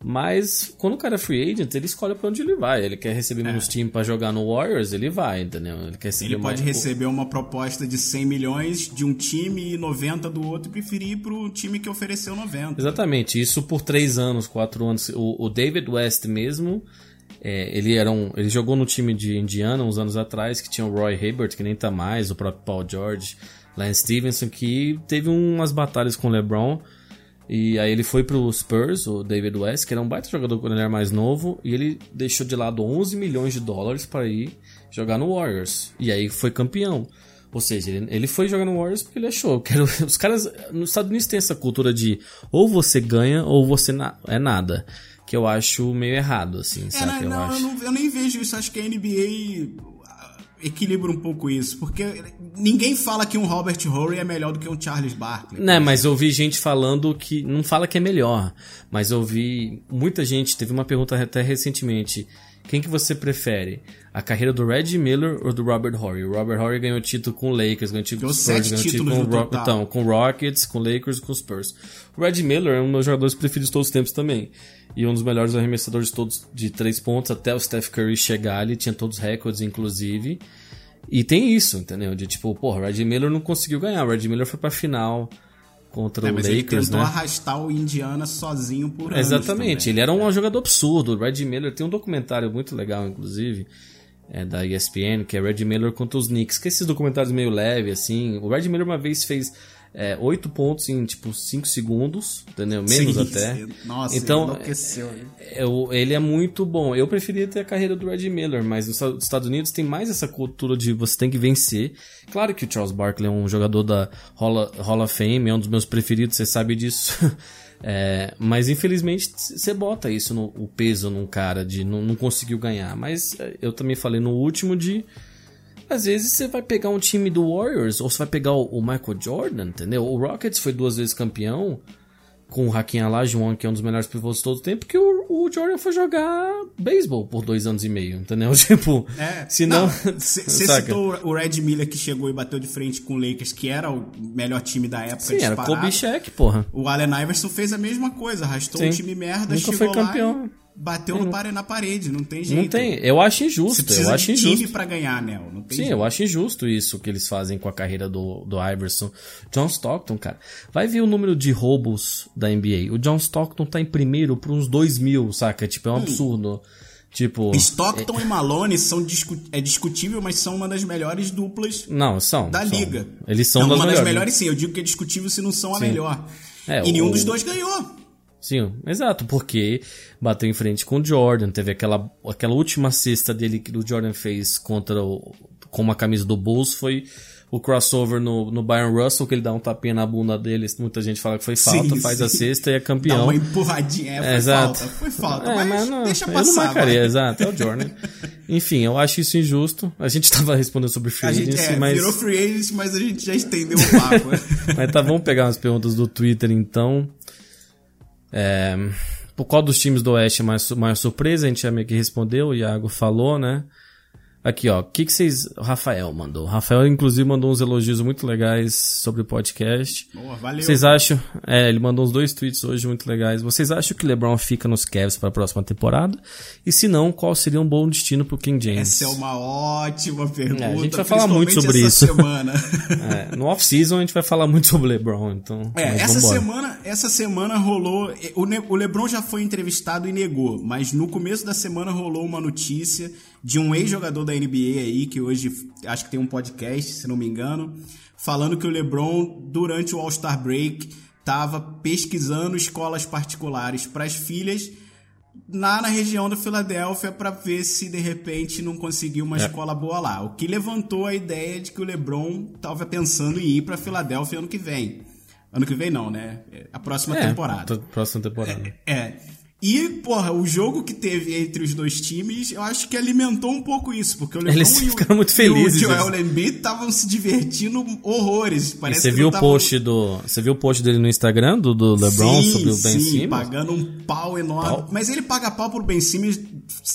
Mas quando o cara é free agent, ele escolhe pra onde ele vai. Ele quer receber menos time pra jogar no Warriors, ele vai, entendeu? Ele quer receber Ele pode mais- receber uma proposta de 100 milhões de um time e 90 do outro e preferir ir pro time que ofereceu 90. Exatamente, isso por três anos, quatro anos. O, o David West mesmo, é, ele era um, ele jogou no time de Indiana uns anos atrás, que tinha o Roy Hibbert, que nem tá mais, o próprio Paul George, Lance Stevenson, que teve umas batalhas com o LeBron. E aí ele foi pro Spurs, o David West, que era um baita jogador quando ele era mais novo, e ele deixou de lado 11 milhões de dólares para ir jogar no Warriors. E aí foi campeão. Ou seja, ele, ele foi jogar no Warriors porque ele achou. Quero, os caras nos Estados Unidos tem essa cultura de ou você ganha ou você na- é nada. Que eu acho meio errado, assim, É, sabe? não, eu não, acho. eu, não- eu nem vejo isso. Acho que a NBA ah, equilibra um pouco isso. Porque ninguém fala que um Robert Horry é melhor do que um Charles Barkley. Né, mas eu vi gente falando que. Não fala que é melhor, mas eu vi muita gente. Teve uma pergunta até recentemente. Quem que você prefere? A carreira do Reggie Miller ou do Robert Horry? O Robert Horry ganhou título com o Lakers, ganhou título com Spurs, ganhou título com, Ro- então, com Rockets, com o Lakers e com Spurs. O Reggie Miller é um dos meus jogadores preferidos de todos os tempos também. E um dos melhores arremessadores de todos de três pontos, até o Steph Curry chegar, ele tinha todos os recordes, inclusive. E tem isso, entendeu? De tipo, porra, o Reggie Miller não conseguiu ganhar. O Reggie Miller foi pra final contra É, o mas ele Lakers, tentou né? arrastar o Indiana sozinho por anos Exatamente, também. ele era um jogador absurdo. O Reggie Miller tem um documentário muito legal, inclusive, é, da ESPN, que é Reggie Miller contra os Knicks. Que é esses documentários meio leve, assim. O Reggie Miller uma vez fez é, 8 pontos em, tipo, 5 segundos, entendeu? Menos Sim, até. Nossa, então, enlouqueceu. né? eu- ele é muito bom. Eu preferia ter a carreira do Reggie Miller, mas nos Estados- Estados Unidos tem mais essa cultura de você tem que vencer. Claro que o Charles Barkley é um jogador da Hall, Hall of Fame, é um dos meus preferidos, você sabe disso. É, mas infelizmente você bota isso no o peso num cara de não, não conseguiu ganhar. Mas é, eu também falei no último de às vezes você vai pegar um time do Warriors ou você vai pegar o, Michael Jordan, entendeu? O Rockets foi duas vezes campeão com o Hakim Olajuwon, que é um dos melhores pivôs de todo o tempo, que o, o Jordan foi jogar beisebol por dois anos e meio, entendeu? Tipo, É, se não... Você saca? citou o Red Miller que chegou e bateu de frente com o Lakers, que era o melhor time da época Sim, era disparado. Kobe Shaq, porra. O Allen Iverson fez a mesma coisa, arrastou Sim. um time merda, Nunca chegou foi lá campeão. e bateu no pare- na parede, não tem jeito. Não tem, eu acho Você injusto, precisa eu acho de time injusto. pra ganhar, Nel. Tem Sim, jeito. eu acho injusto isso que eles fazem com a carreira do, do Iverson. John Stockton, cara. Vai ver o número de roubos da NBA. O John Stockton tá em primeiro por uns 2 mil, saca? Tipo, é Hum. um absurdo. Tipo. Stockton e Malone são discu- é discutível, mas são uma das melhores duplas Não, são. da são. liga. Eles são não, das uma melhores. das melhores sim. Eu digo que é discutível se não são a Sim. melhor. É, e nenhum o- dos dois ganhou. Sim, exato, porque bateu em frente com o Jordan, teve aquela, aquela última cesta dele que o Jordan fez contra o, com uma camisa do Bulls, foi o crossover no, no Byron Russell, que ele dá um tapinha na bunda dele, muita gente fala que foi falta, Sim, faz sim. a cesta e é Dá campeão. uma empurradinha. É, foi exato. falta. Foi falta. É, mas, não, deixa eu passar. não marcaria, vai. exato, é o Jordan. Enfim, eu acho isso injusto. A gente tava respondendo sobre free A gente agency, é, mas... virou free agent, mas a gente já estendeu o papo. Mas tá, vamos pegar umas perguntas do Twitter então. É, por qual dos times do Oeste é mais, maior surpresa? A gente já meio que respondeu, o Iago falou, né? Aqui, ó, o que, que vocês. O Rafael mandou. O Rafael, inclusive, mandou uns elogios muito legais sobre o podcast. Boa, valeu. Vocês acham. É, ele mandou uns dois tweets hoje muito legais. Vocês acham que LeBron fica nos Cavs para a próxima temporada? E se não, qual seria um bom destino pro King James? Essa é uma ótima pergunta. É, a gente vai falar muito sobre isso. semana. É, no off-season a gente vai falar muito sobre LeBron, então. É, essa vambora. semana, essa semana rolou. O, o LeBron já foi entrevistado e negou, mas no começo da semana rolou uma notícia de um ex-jogador da NBA aí, que hoje acho que tem um podcast, se não me engano, falando que o LeBron, durante o All-Star Break, estava pesquisando escolas particulares para as filhas lá na região da Filadélfia para ver se de repente não conseguiu É. uma escola boa lá. O que levantou a ideia de que o LeBron estava pensando em ir para Filadélfia ano que vem. Ano que vem não, né? É A próxima É, temporada. t- Próxima temporada. É. E, porra, o jogo que teve entre os dois times, eu acho que alimentou um pouco isso, porque o LeBron Eles e o, ficaram muito e felizes, o Joel Embiid estavam se divertindo horrores. E Parece você que viu o tavam- post do. Você viu o post dele no Instagram do, do LeBron sim, sobre o Ben sim, Simmons? pagando um pau enorme. Pau. Mas ele paga pau pro Ben Simmons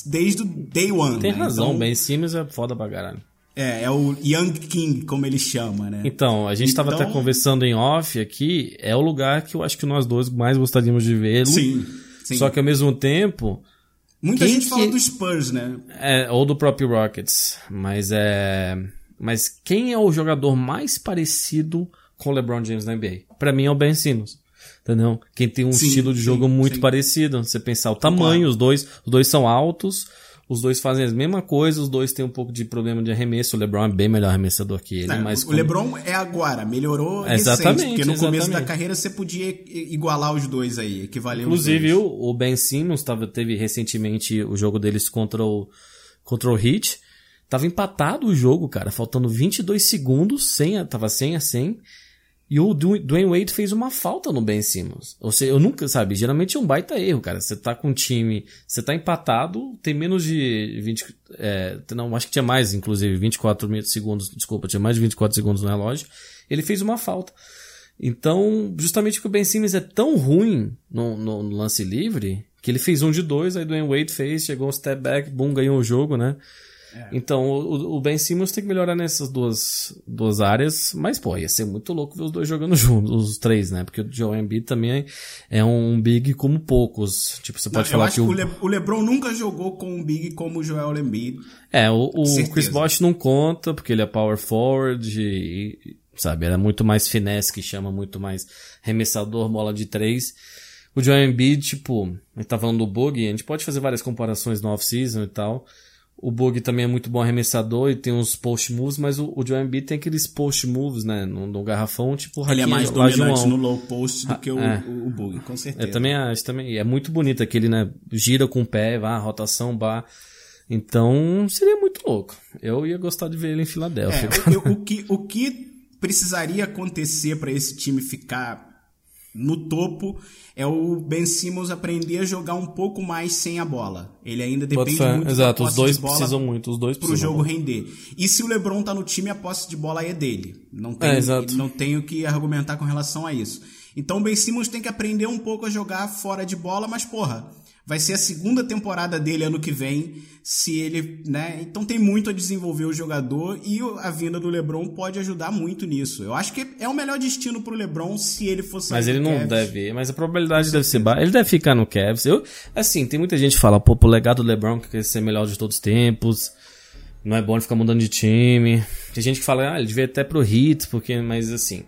desde o day one. Tem né? razão, Então, Ben Simmons é foda pra caralho. É, é o Young King, como ele chama, né? Então, a gente tava Então- até conversando em off aqui, é o lugar que eu acho que nós dois mais gostaríamos de vê-lo. Sim, sim. Só que ao mesmo tempo, Muita quem gente que- fala do Spurs, né? é, ou do próprio Rockets, mas é. Mas quem é o jogador mais parecido com o LeBron James na NBA? Pra mim é o Ben Simmons. Entendeu? Quem tem um Sim, estilo de jogo sim, muito sim. parecido. Você pensar o tamanho, os dois, os dois são altos, os dois fazem a mesma coisa, os dois têm um pouco de problema de arremesso. O LeBron é bem melhor arremessador que ele, É, mas o como- LeBron é agora, melhorou Exatamente, recente, porque no começo da exatamente. carreira você podia igualar os dois aí, equivaler Inclusive, os dois. o o Ben Simmons tava, teve recentemente o jogo deles contra o, contra o Heat. Tava empatado o jogo, cara, faltando 22 segundos, 100, a- tava 100 a 100. E o Dwayne Wade fez uma falta no Ben Simmons. Ou seja, eu nunca, sabe, geralmente é um baita erro, cara. Você tá com um time, você tá empatado, tem menos de 20, é, não, acho que tinha mais, inclusive, 24 mi- segundos, desculpa, tinha mais de 24 segundos no relógio. Ele fez uma falta. Então, justamente porque o Ben Simmons é tão ruim no, no- no lance livre, que ele fez um de dois, aí o Dwayne Wade fez, chegou um step back, boom, ganhou o jogo, né? Então, o, o Ben Simmons tem que melhorar nessas duas, duas áreas, mas, pô, ia ser muito louco ver os dois jogando juntos, os três, né? Porque o Joel Embiid também é um big como poucos. Tipo, você Não, pode eu falar que o... que o, Le- o LeBron nunca jogou com um big como o Joel Embiid. É, o, o. Chris Bosh não conta, porque ele é power forward e, e, sabe, era muito mais finesse, que chama muito mais remessador, bola de três. O Joel Embiid, tipo, a gente tá falando do Bug, a gente pode fazer várias comparações no off-season e tal. O Bug também é muito bom arremessador e tem uns post moves, mas o, o Joel Embiid tem aqueles post moves, né, no, no garrafão, tipo, Ele é mais dominante no low post do que o, é. o, Bug, com certeza. Eu também acho, também. E é muito bonito aquele, né? Gira com o pé, vá, rotação, bar. Então, seria muito louco. Eu ia gostar de ver ele em Filadélfia. É, o, o- o que, o que precisaria acontecer para esse time ficar no topo é o Ben Simmons aprender a jogar um pouco mais sem a bola. Ele ainda depende muito Exato, os dois precisam muito, os dois pro precisam. jogo render. E se o LeBron tá no time, a posse de bola é dele. Não tem, É, não tenho que argumentar com relação a isso. Então o Ben Simmons tem que aprender um pouco a jogar fora de bola, mas porra, vai ser a segunda temporada dele ano que vem, se ele, né? Então tem muito a desenvolver o jogador e a vinda do LeBron pode ajudar muito nisso. Eu acho que é o melhor destino pro LeBron se ele fosse Mas ele não Cavs. deve, mas a probabilidade deve ser baixa. Ele deve ficar no Cavs. Eu, assim, tem muita gente que fala, pô, o legado do LeBron que quer ser melhor de todos os tempos. Não é bom ele ficar mudando de time. Tem gente que fala, ah, ele devia até pro Heat, porque, mas assim,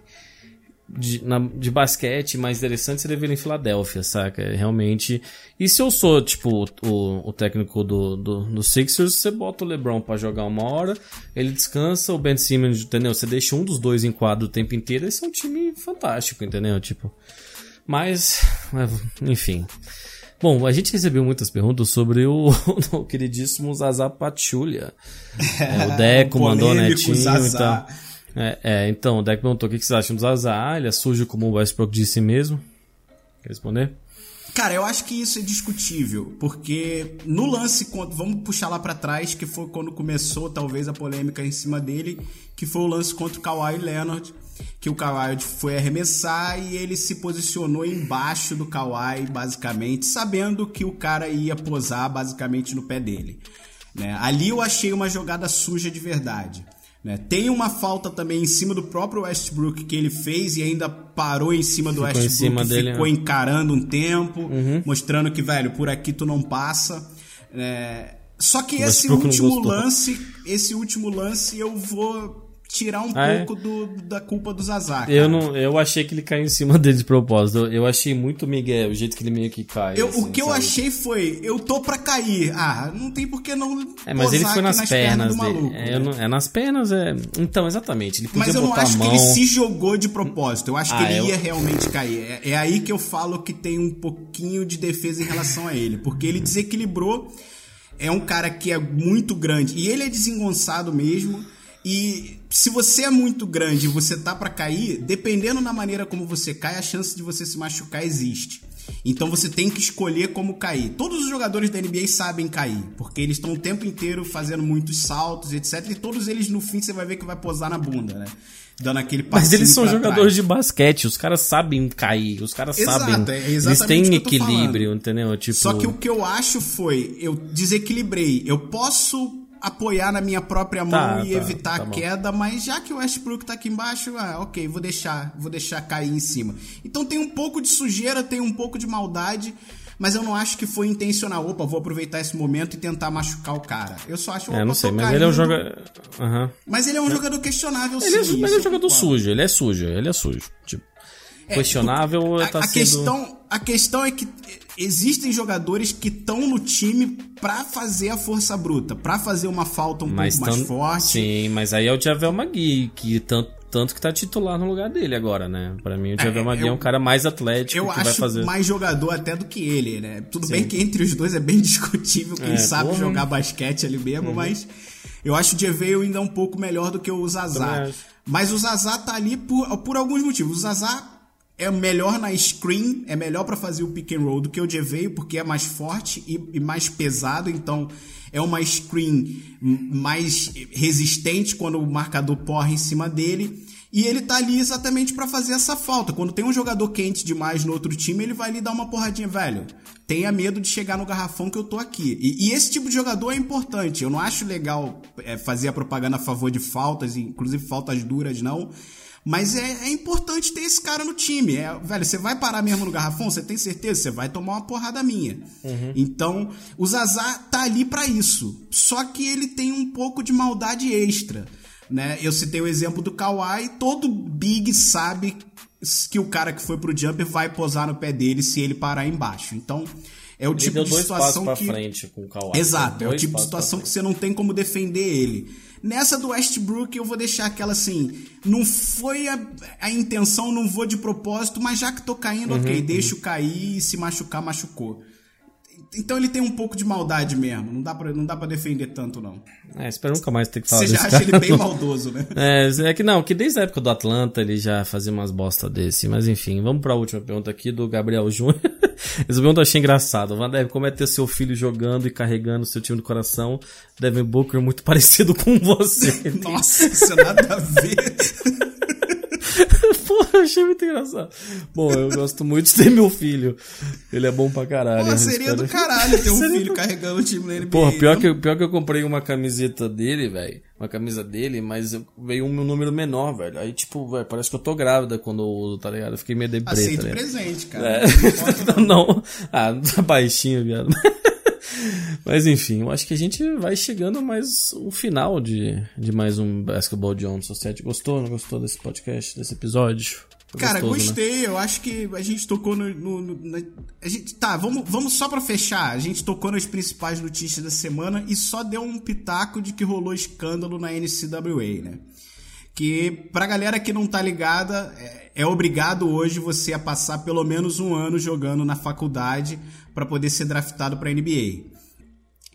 de, na, de basquete mais interessante seria ver ele em Filadélfia, saca? Realmente. E se eu sou, tipo, o, o técnico do, do, do Sixers, você bota o LeBron para jogar uma hora, ele descansa, o Ben Simmons, entendeu? Você deixa um dos dois em quadro o tempo inteiro, esse é um time fantástico, entendeu? Tipo. Mas, enfim. Bom, a gente recebeu muitas perguntas sobre o, o queridíssimo Zaza Pachulia. É, o Deco mandou netinho e então. tal. É, é, então, o deck perguntou o que vocês acham do Zaza. Ele é sujo como o Westbrook disse mesmo. Quer responder? Cara, eu acho que isso é discutível, porque no lance, vamos puxar lá para trás, que foi quando começou talvez a polêmica em cima dele, que foi o lance contra o Kawhi Leonard, que o Kawhi foi arremessar e ele se posicionou embaixo do Kawhi, basicamente, sabendo que o cara ia posar basicamente no pé dele. Né? Ali eu achei uma jogada suja de verdade. Né? Tem uma falta também em cima do próprio Westbrook que ele fez e ainda parou em cima do ficou Westbrook, dele, ficou né? encarando um tempo, uhum. mostrando que, velho, por aqui tu não passa. É... Só que esse último lance, esse último lance eu vou tirar um ah, pouco é? do, da culpa do Zazá. Eu não, eu achei que ele caiu em cima dele de propósito. Eu achei muito Miguel o jeito que ele meio que cai. Eu, assim, o que sabe? eu achei foi, eu tô pra cair. Ah, não tem por que não. É, mas ele foi nas, nas pernas, pernas dele. é, né? é, nas pernas, é. Então, exatamente. Ele podia mas eu não acho que ele se jogou de propósito. Eu acho ah, que ele eu... ia realmente cair. É, é aí que eu falo que tem um pouquinho de defesa em relação a ele. Porque ele desequilibrou. É um cara que é muito grande. E ele é desengonçado mesmo. E se você é muito grande e você tá para cair, dependendo da maneira como você cai, a chance de você se machucar existe. Então você tem que escolher como cair. Todos os jogadores da NBA sabem cair, porque eles estão o tempo inteiro fazendo muitos saltos, etc. E todos eles no fim você vai ver que vai posar na bunda, né? Dando aquele Mas eles são jogadores trás. de basquete, os caras sabem cair, os caras Exato, sabem. É eles têm equilíbrio, entendeu? Tipo... Só que o que eu acho foi, eu desequilibrei. Eu posso apoiar na minha própria mão tá, e tá, evitar tá a queda, mas já que o Westbrook tá aqui embaixo, ah, ok, vou deixar, vou deixar cair em cima. Então tem um pouco de sujeira, tem um pouco de maldade, mas eu não acho que foi intencional. Opa, vou aproveitar esse momento e tentar machucar o cara. Eu só acho. É, não sei, mas ele é um jogador. Uhum. Mas ele é um é. jogador questionável, ele sim. É, ele é um jogador sujo, ele é sujo, ele é sujo. Tipo, é, questionável a, tá a sendo... questão A questão é que existem jogadores que estão no time para fazer a força bruta, para fazer uma falta um mas pouco mais forte. Sim, mas aí é o Javel Magui, que tanto, tanto que tá titular no lugar dele agora, né? Para mim o Javel é, Magui é um cara mais atlético eu que acho vai fazer. mais jogador até do que ele, né? Tudo Sim. bem que entre os dois é bem discutível quem é, sabe porra. jogar basquete ali mesmo, uhum. mas eu acho o Javel ainda um pouco melhor do que o Zazá. Mas o Zazá tá ali por, por alguns motivos. O Zazá é melhor na screen, é melhor para fazer o pick and roll do que o Jeveio, porque é mais forte e, e, mais pesado, então é uma screen mais resistente quando o marcador porra em cima dele. E ele tá ali exatamente para fazer essa falta. Quando tem um jogador quente demais no outro time, ele vai lhe dar uma porradinha, velho. Tenha medo de chegar no garrafão que eu tô aqui. E, e esse tipo de jogador é importante. Eu não acho legal é, fazer a propaganda a favor de faltas, inclusive faltas duras, não. Mas é, é, importante ter esse cara no time. É, velho, você vai parar mesmo no garrafão? Você tem certeza? Você vai tomar uma porrada minha. Uhum. Então, o Zazá tá ali para isso. Só que ele tem um pouco de maldade extra. Né? Eu citei o exemplo do Kawhi. Todo Big sabe que o cara que foi pro jumper vai posar no pé dele se ele parar embaixo. Então, é o ele tipo de situação que. Frente com o Kawhi. Exato, é o tipo de situação que você não tem como defender ele. Nessa do Westbrook eu vou deixar aquela assim, não foi a, a intenção, não vou de propósito, mas já que tô caindo, uhum, ok, uhum. deixo cair e se machucar, machucou. Então ele tem um pouco de maldade mesmo. Não dá pra, não dá pra defender tanto, não. É, espero nunca mais ter que falar Você já acha cara, ele bem maldoso, né? É, é que não, que desde a época do Atlanta ele já fazia umas bosta desse. Mas enfim, vamos pra última pergunta aqui do Gabriel Júnior. Essa pergunta eu achei engraçado. Van Dev, como é ter seu filho jogando e carregando seu time do coração? Devin Booker muito parecido com você. Nossa, isso nada a ver. Eu achei muito engraçado. Bom, eu gosto muito de ter meu filho. Ele é bom pra caralho. Pô, eu seria espero- do caralho ter um filho carregando o time NBA. Porra, pior Então, que, eu- pior que eu comprei uma camiseta dele, velho. Uma camisa dele, mas veio um número menor, velho. Aí, tipo, velho, parece que eu tô grávida quando eu uso, tá ligado? Eu fiquei meio deprê, tá Aceita o ligado? presente, cara. É. não. Ah, tá baixinho, viado. Mas enfim, eu acho que a gente vai chegando a mais o final de, de mais um Basketball Jones Society. Gostou? Não gostou desse podcast, desse episódio? Foi Cara, gostoso, né? gostei. Eu acho que a gente tocou no. no- no- na- a gente, tá, vamos, vamos só pra fechar. A gente tocou nas principais notícias da semana e só deu um pitaco de que rolou escândalo na NCAA, né? Que pra galera que não tá ligada, é, é obrigado hoje você a passar pelo menos um ano jogando na faculdade pra poder ser draftado pra NBA.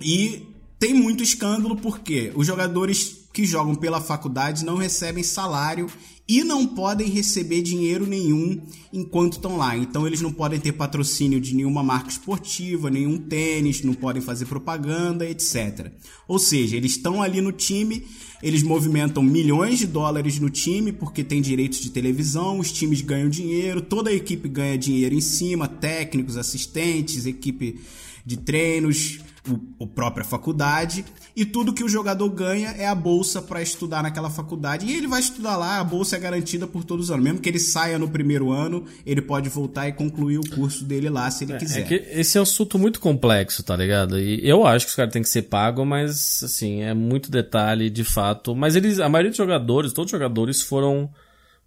E tem muito escândalo porque os jogadores que jogam pela faculdade não recebem salário e não podem receber dinheiro nenhum enquanto estão lá. Então eles não podem ter patrocínio de nenhuma marca esportiva, nenhum tênis, não podem fazer propaganda, etc. Ou seja, eles estão ali no time, eles movimentam milhões de dólares no time porque tem direitos de televisão, os times ganham dinheiro, toda a equipe ganha dinheiro em cima, técnicos, assistentes, equipe de treinos, o, o própria faculdade, e tudo que o jogador ganha é a bolsa para estudar naquela faculdade. E ele vai estudar lá, a bolsa é garantida por todos os anos. Mesmo que ele saia no primeiro ano, ele pode voltar e concluir o curso dele lá se ele É quiser. que esse é um assunto muito complexo, tá ligado? E eu acho que os caras têm que ser pagos, mas assim, é muito detalhe de fato. Mas eles, a maioria dos jogadores, todos os jogadores foram,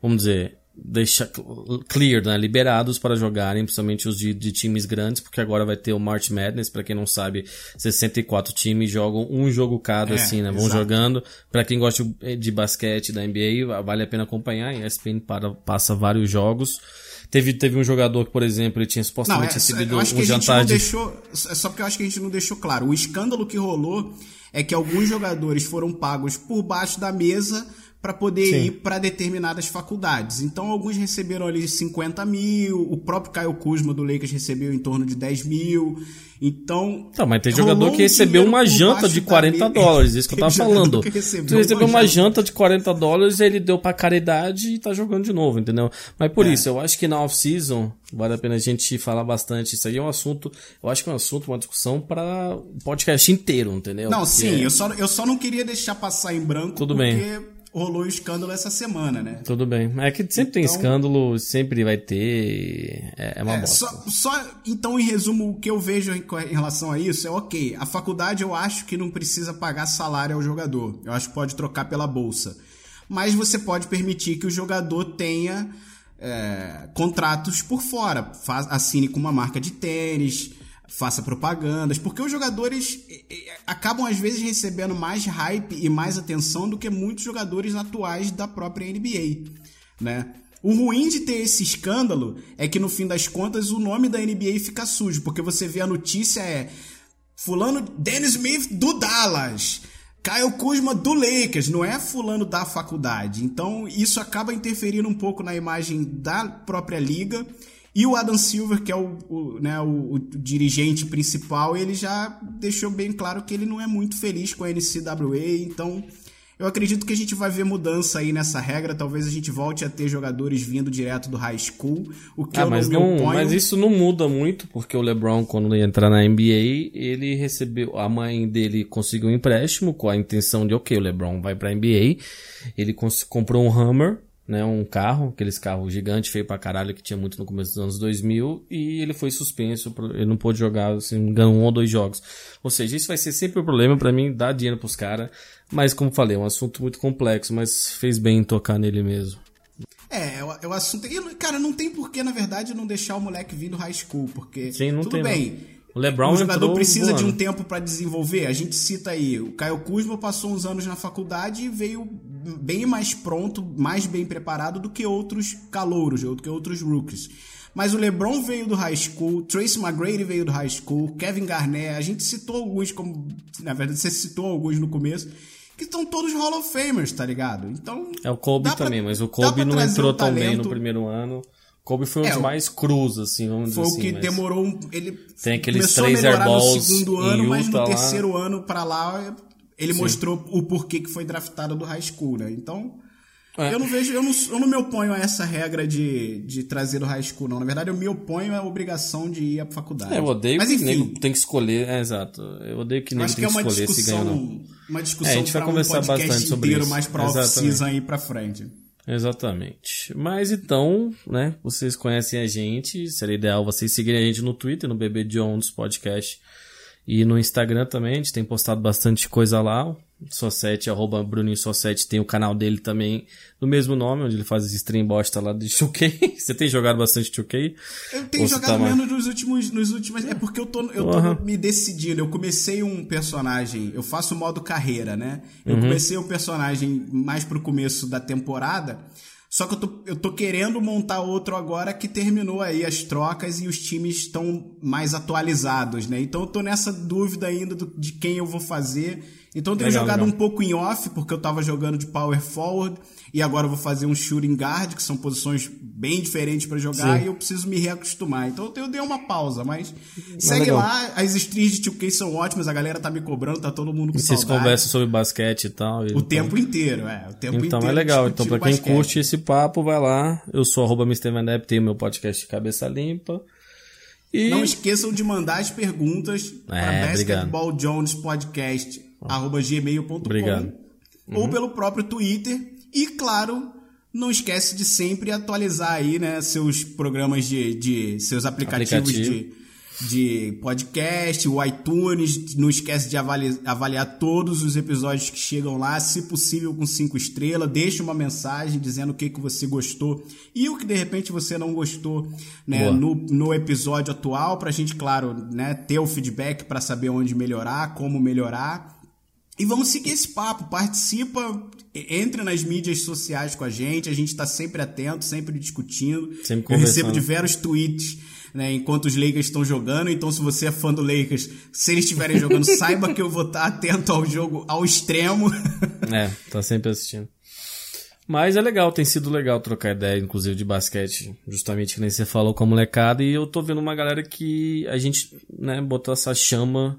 vamos dizer, deixa clear, né? liberados para jogarem, principalmente os de, de times grandes, porque agora vai ter o March Madness, pra quem não sabe, 64 times jogam um jogo cada, É, assim, né? Vão exato. jogando. Pra quem gosta de- basquete da NBA, vale a pena acompanhar. A ESPN para, passa vários jogos. Teve, teve um jogador que, por exemplo, ele tinha Não, supostamente é, recebido um a gente jantar não de deixou. É só porque eu acho que a gente não deixou claro. O escândalo que rolou é que alguns jogadores foram pagos por baixo da mesa para poder Sim. ir para determinadas faculdades. Então, alguns receberam ali 50 mil, o próprio Caio Kuzma do Lakers recebeu em torno de 10 mil. Então. Tá, mas tem jogador que recebeu uma janta de da 40 mesa. dólares, isso que eu tava falando. que recebeu Tu recebeu uma janta. de 40 dólares, ele deu pra caridade e tá jogando de novo, entendeu? Mas É. por isso, eu acho que na off-season vale a pena a gente falar bastante. Isso aí é um assunto, eu acho que é um assunto, uma discussão para o podcast inteiro, entendeu? Não, Porque sim, eu só, eu só não queria deixar passar em branco Tudo porque bem. Rolou o escândalo essa semana, né? Tudo bem. É que sempre tem Então- escândalo, sempre vai ter. É, é uma É, bosta. só, só, então, em resumo, o que eu vejo em, em relação a isso é ok. A faculdade eu acho que não precisa pagar salário ao jogador. Eu acho que pode trocar pela bolsa. Mas você pode permitir que o jogador tenha é, contratos por fora. Faz, assine com uma marca de tênis, faça propagandas. Porque os jogadores acabam, às vezes, recebendo mais hype e mais atenção do que muitos jogadores atuais da própria NBA. Né? O ruim de ter esse escândalo é que no fim das contas o nome da NBA fica sujo, porque você vê a notícia é fulano Dennis Smith do Dallas, Kyle Kuzma do Lakers, não é fulano da faculdade. Então isso acaba interferindo um pouco na imagem da própria liga. E o Adam Silver, que é o, o, né, o, o dirigente principal, ele já deixou bem claro que ele não é muito feliz com a NCAA, então eu acredito que a gente vai ver mudança aí nessa regra. Talvez a gente volte a ter jogadores vindo direto do high school. O que Ah, eu mas, não, mas isso não muda muito, porque o LeBron, quando ia entrar na NBA, ele recebeu. A mãe dele conseguiu um empréstimo com a intenção de, ok, o LeBron vai pra NBA. Ele comprou um Hammer, né? Um carro, aqueles carros gigantes, feio pra caralho, que tinha muito no começo dos anos 2000, e ele foi suspenso, ele não pôde jogar, me engano, um ou dois jogos. Ou seja, isso vai ser sempre um problema pra mim, dar dinheiro pros caras. Mas, como falei, é um assunto muito complexo, mas fez bem em tocar nele mesmo. É, é o, é o assunto. E, cara, não tem porquê, na verdade, não deixar o moleque vir do high school, porque. Sim, não tudo tem, bem. não. O LeBron o jogador entrou precisa de um tempo pra desenvolver. A gente cita aí, o Caio Kuzma passou uns anos na faculdade e veio bem mais pronto, mais bem preparado do que outros calouros, do que outros rookies. Mas o LeBron veio do high school, Tracy McGrady veio do high school, Kevin Garnett, a gente citou alguns como, na verdade você citou alguns no começo, que estão todos Hall of Famers, tá ligado? Então, É o Kobe dá pra- também, mas o Kobe não entrou o tão bem no primeiro ano. Kobe foi um É, dos o- mais crus, assim, vamos Foi dizer o assim. que mas- demorou um. Ele Tem aqueles começou três a melhorar airballs no segundo ano, mas no Utah lá. terceiro ano pra lá ele mostrou o porquê que foi draftado do high school, né? Então. É. Eu não vejo, eu não, eu não me oponho a essa regra de, de trazer o high school, não. Na verdade, eu me oponho à obrigação de ir à faculdade. É, eu odeio Mas que enfim, nego tem que escolher. É, exato. Eu odeio que nego que tem é que uma escolher se ganha ou não. discussão, uma É, a discussão gente vai um conversar podcast bastante sobre inteiro isso. mais pra off-season aí pra frente. Exatamente. Mas então, né, vocês conhecem a gente, seria ideal vocês seguirem a gente no Twitter, no BB Jones Podcast e no Instagram também, a gente tem postado bastante coisa lá. Só7, arroba Bruninho Só7, tem o canal dele também, do mesmo nome, onde ele faz esse stream bosta lá de 2K. Você tem jogado bastante 2K? Eu tenho Ou jogado tá mais- menos nos últimos, nos últimos. É porque eu tô, eu tô Aham. me decidindo. Eu comecei um personagem. Eu faço o modo carreira, né? Eu Uhum. comecei o personagem mais pro começo da temporada. Só que eu tô, eu tô querendo montar outro agora que terminou aí as trocas e os times estão mais atualizados, né? Então eu tô nessa dúvida ainda do- de quem eu vou fazer. Então eu tenho Legal, jogado legal. um pouco em off, porque eu tava jogando de power forward. E agora eu vou fazer um shooting guard, que são posições bem diferentes pra jogar. Sim. E eu preciso me reacostumar. Então eu dei uma pausa, mas segue legal. lá. As streams de 2K são ótimas, a galera tá me cobrando, tá todo mundo com E vocês saudade. conversam sobre basquete e tal. e O tempo inteiro, é. O tempo Então inteiro é legal. Então, pra quem basquete. curte esse papo, vai lá. Eu sou arroba Depp, tenho meu podcast Cabeça Limpa. E Não esqueçam de mandar as perguntas para É, obrigado. basketballjonespodcast.gmail.com Obrigado. ou Uhum. pelo próprio Twitter. E, claro, não esquece de sempre atualizar aí, né, seus programas de, de seus aplicativos Aplicativo. de, de podcast, o iTunes. Não esquece de avali- avaliar todos os episódios que chegam lá, se possível com cinco estrelas. Deixa uma mensagem dizendo o que, que você gostou e o que de repente você não gostou né, Boa. no, no episódio atual, pra gente, claro, né, ter o feedback para saber onde melhorar, como melhorar. E vamos seguir esse papo, participa, entre nas mídias sociais com a gente, a gente está sempre atento, sempre discutindo. Sempre Eu recebo diversos tweets né, enquanto os Lakers estão jogando, então se você é fã do Lakers, se eles estiverem jogando, saiba que eu vou estar atento ao jogo ao extremo. É, tá sempre assistindo. Mas é legal, tem sido legal trocar ideia, inclusive de basquete, justamente que nem você falou com a molecada, e eu tô vendo uma galera que a gente, né, botou essa chama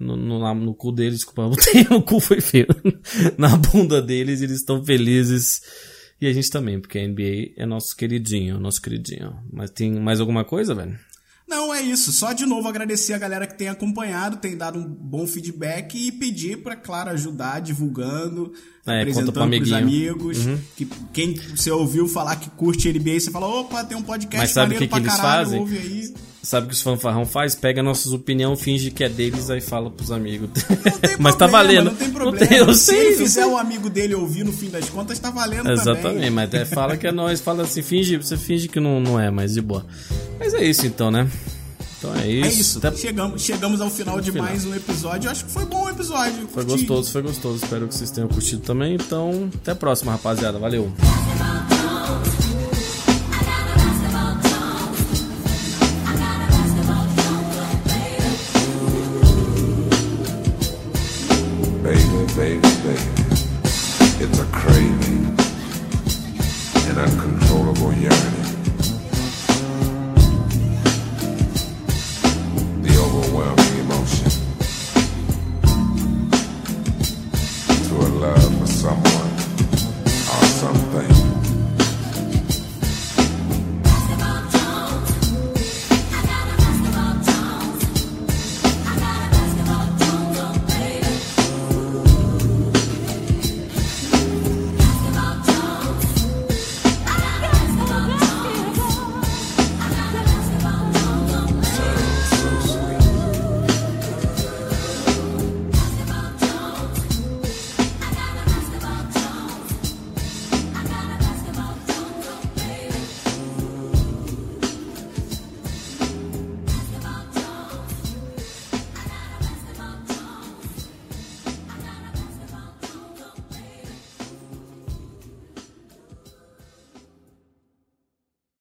no, no, no cu deles, desculpa, o cu foi feio, na bunda deles, eles estão felizes, e a gente também, porque a NBA é nosso queridinho, nosso queridinho. Mas tem mais alguma coisa, velho? Não, é isso. Só de novo agradecer a galera que tem acompanhado, tem dado um bom feedback e pedir para, claro, ajudar divulgando, É, apresentando pros amigos. Que, quem você ouviu falar que curte NBA, você fala, opa, tem um podcast Mas sabe maneiro que que pra eles caralho, fazem? ouve aí. Sabe o que os fanfarrão faz? Pega nossas opiniões, finge que é deles, aí fala pros amigos. Não Mas tá valendo. Não tem problema. tem- eu Se sei, ele fizer o amigo dele ouvir no fim das contas, tá valendo Exatamente, também. mas é, fala que é nós, fala assim, finge, você finge que não, não é, mas de boa. Mas é isso então, né? Então é isso. É isso. Até- Chegamos, chegamos ao final de final. mais um episódio. Eu acho que foi bom o episódio. Foi gostoso, foi gostoso. Espero que vocês tenham curtido também. Então, até a próxima, rapaziada. Valeu. Baby,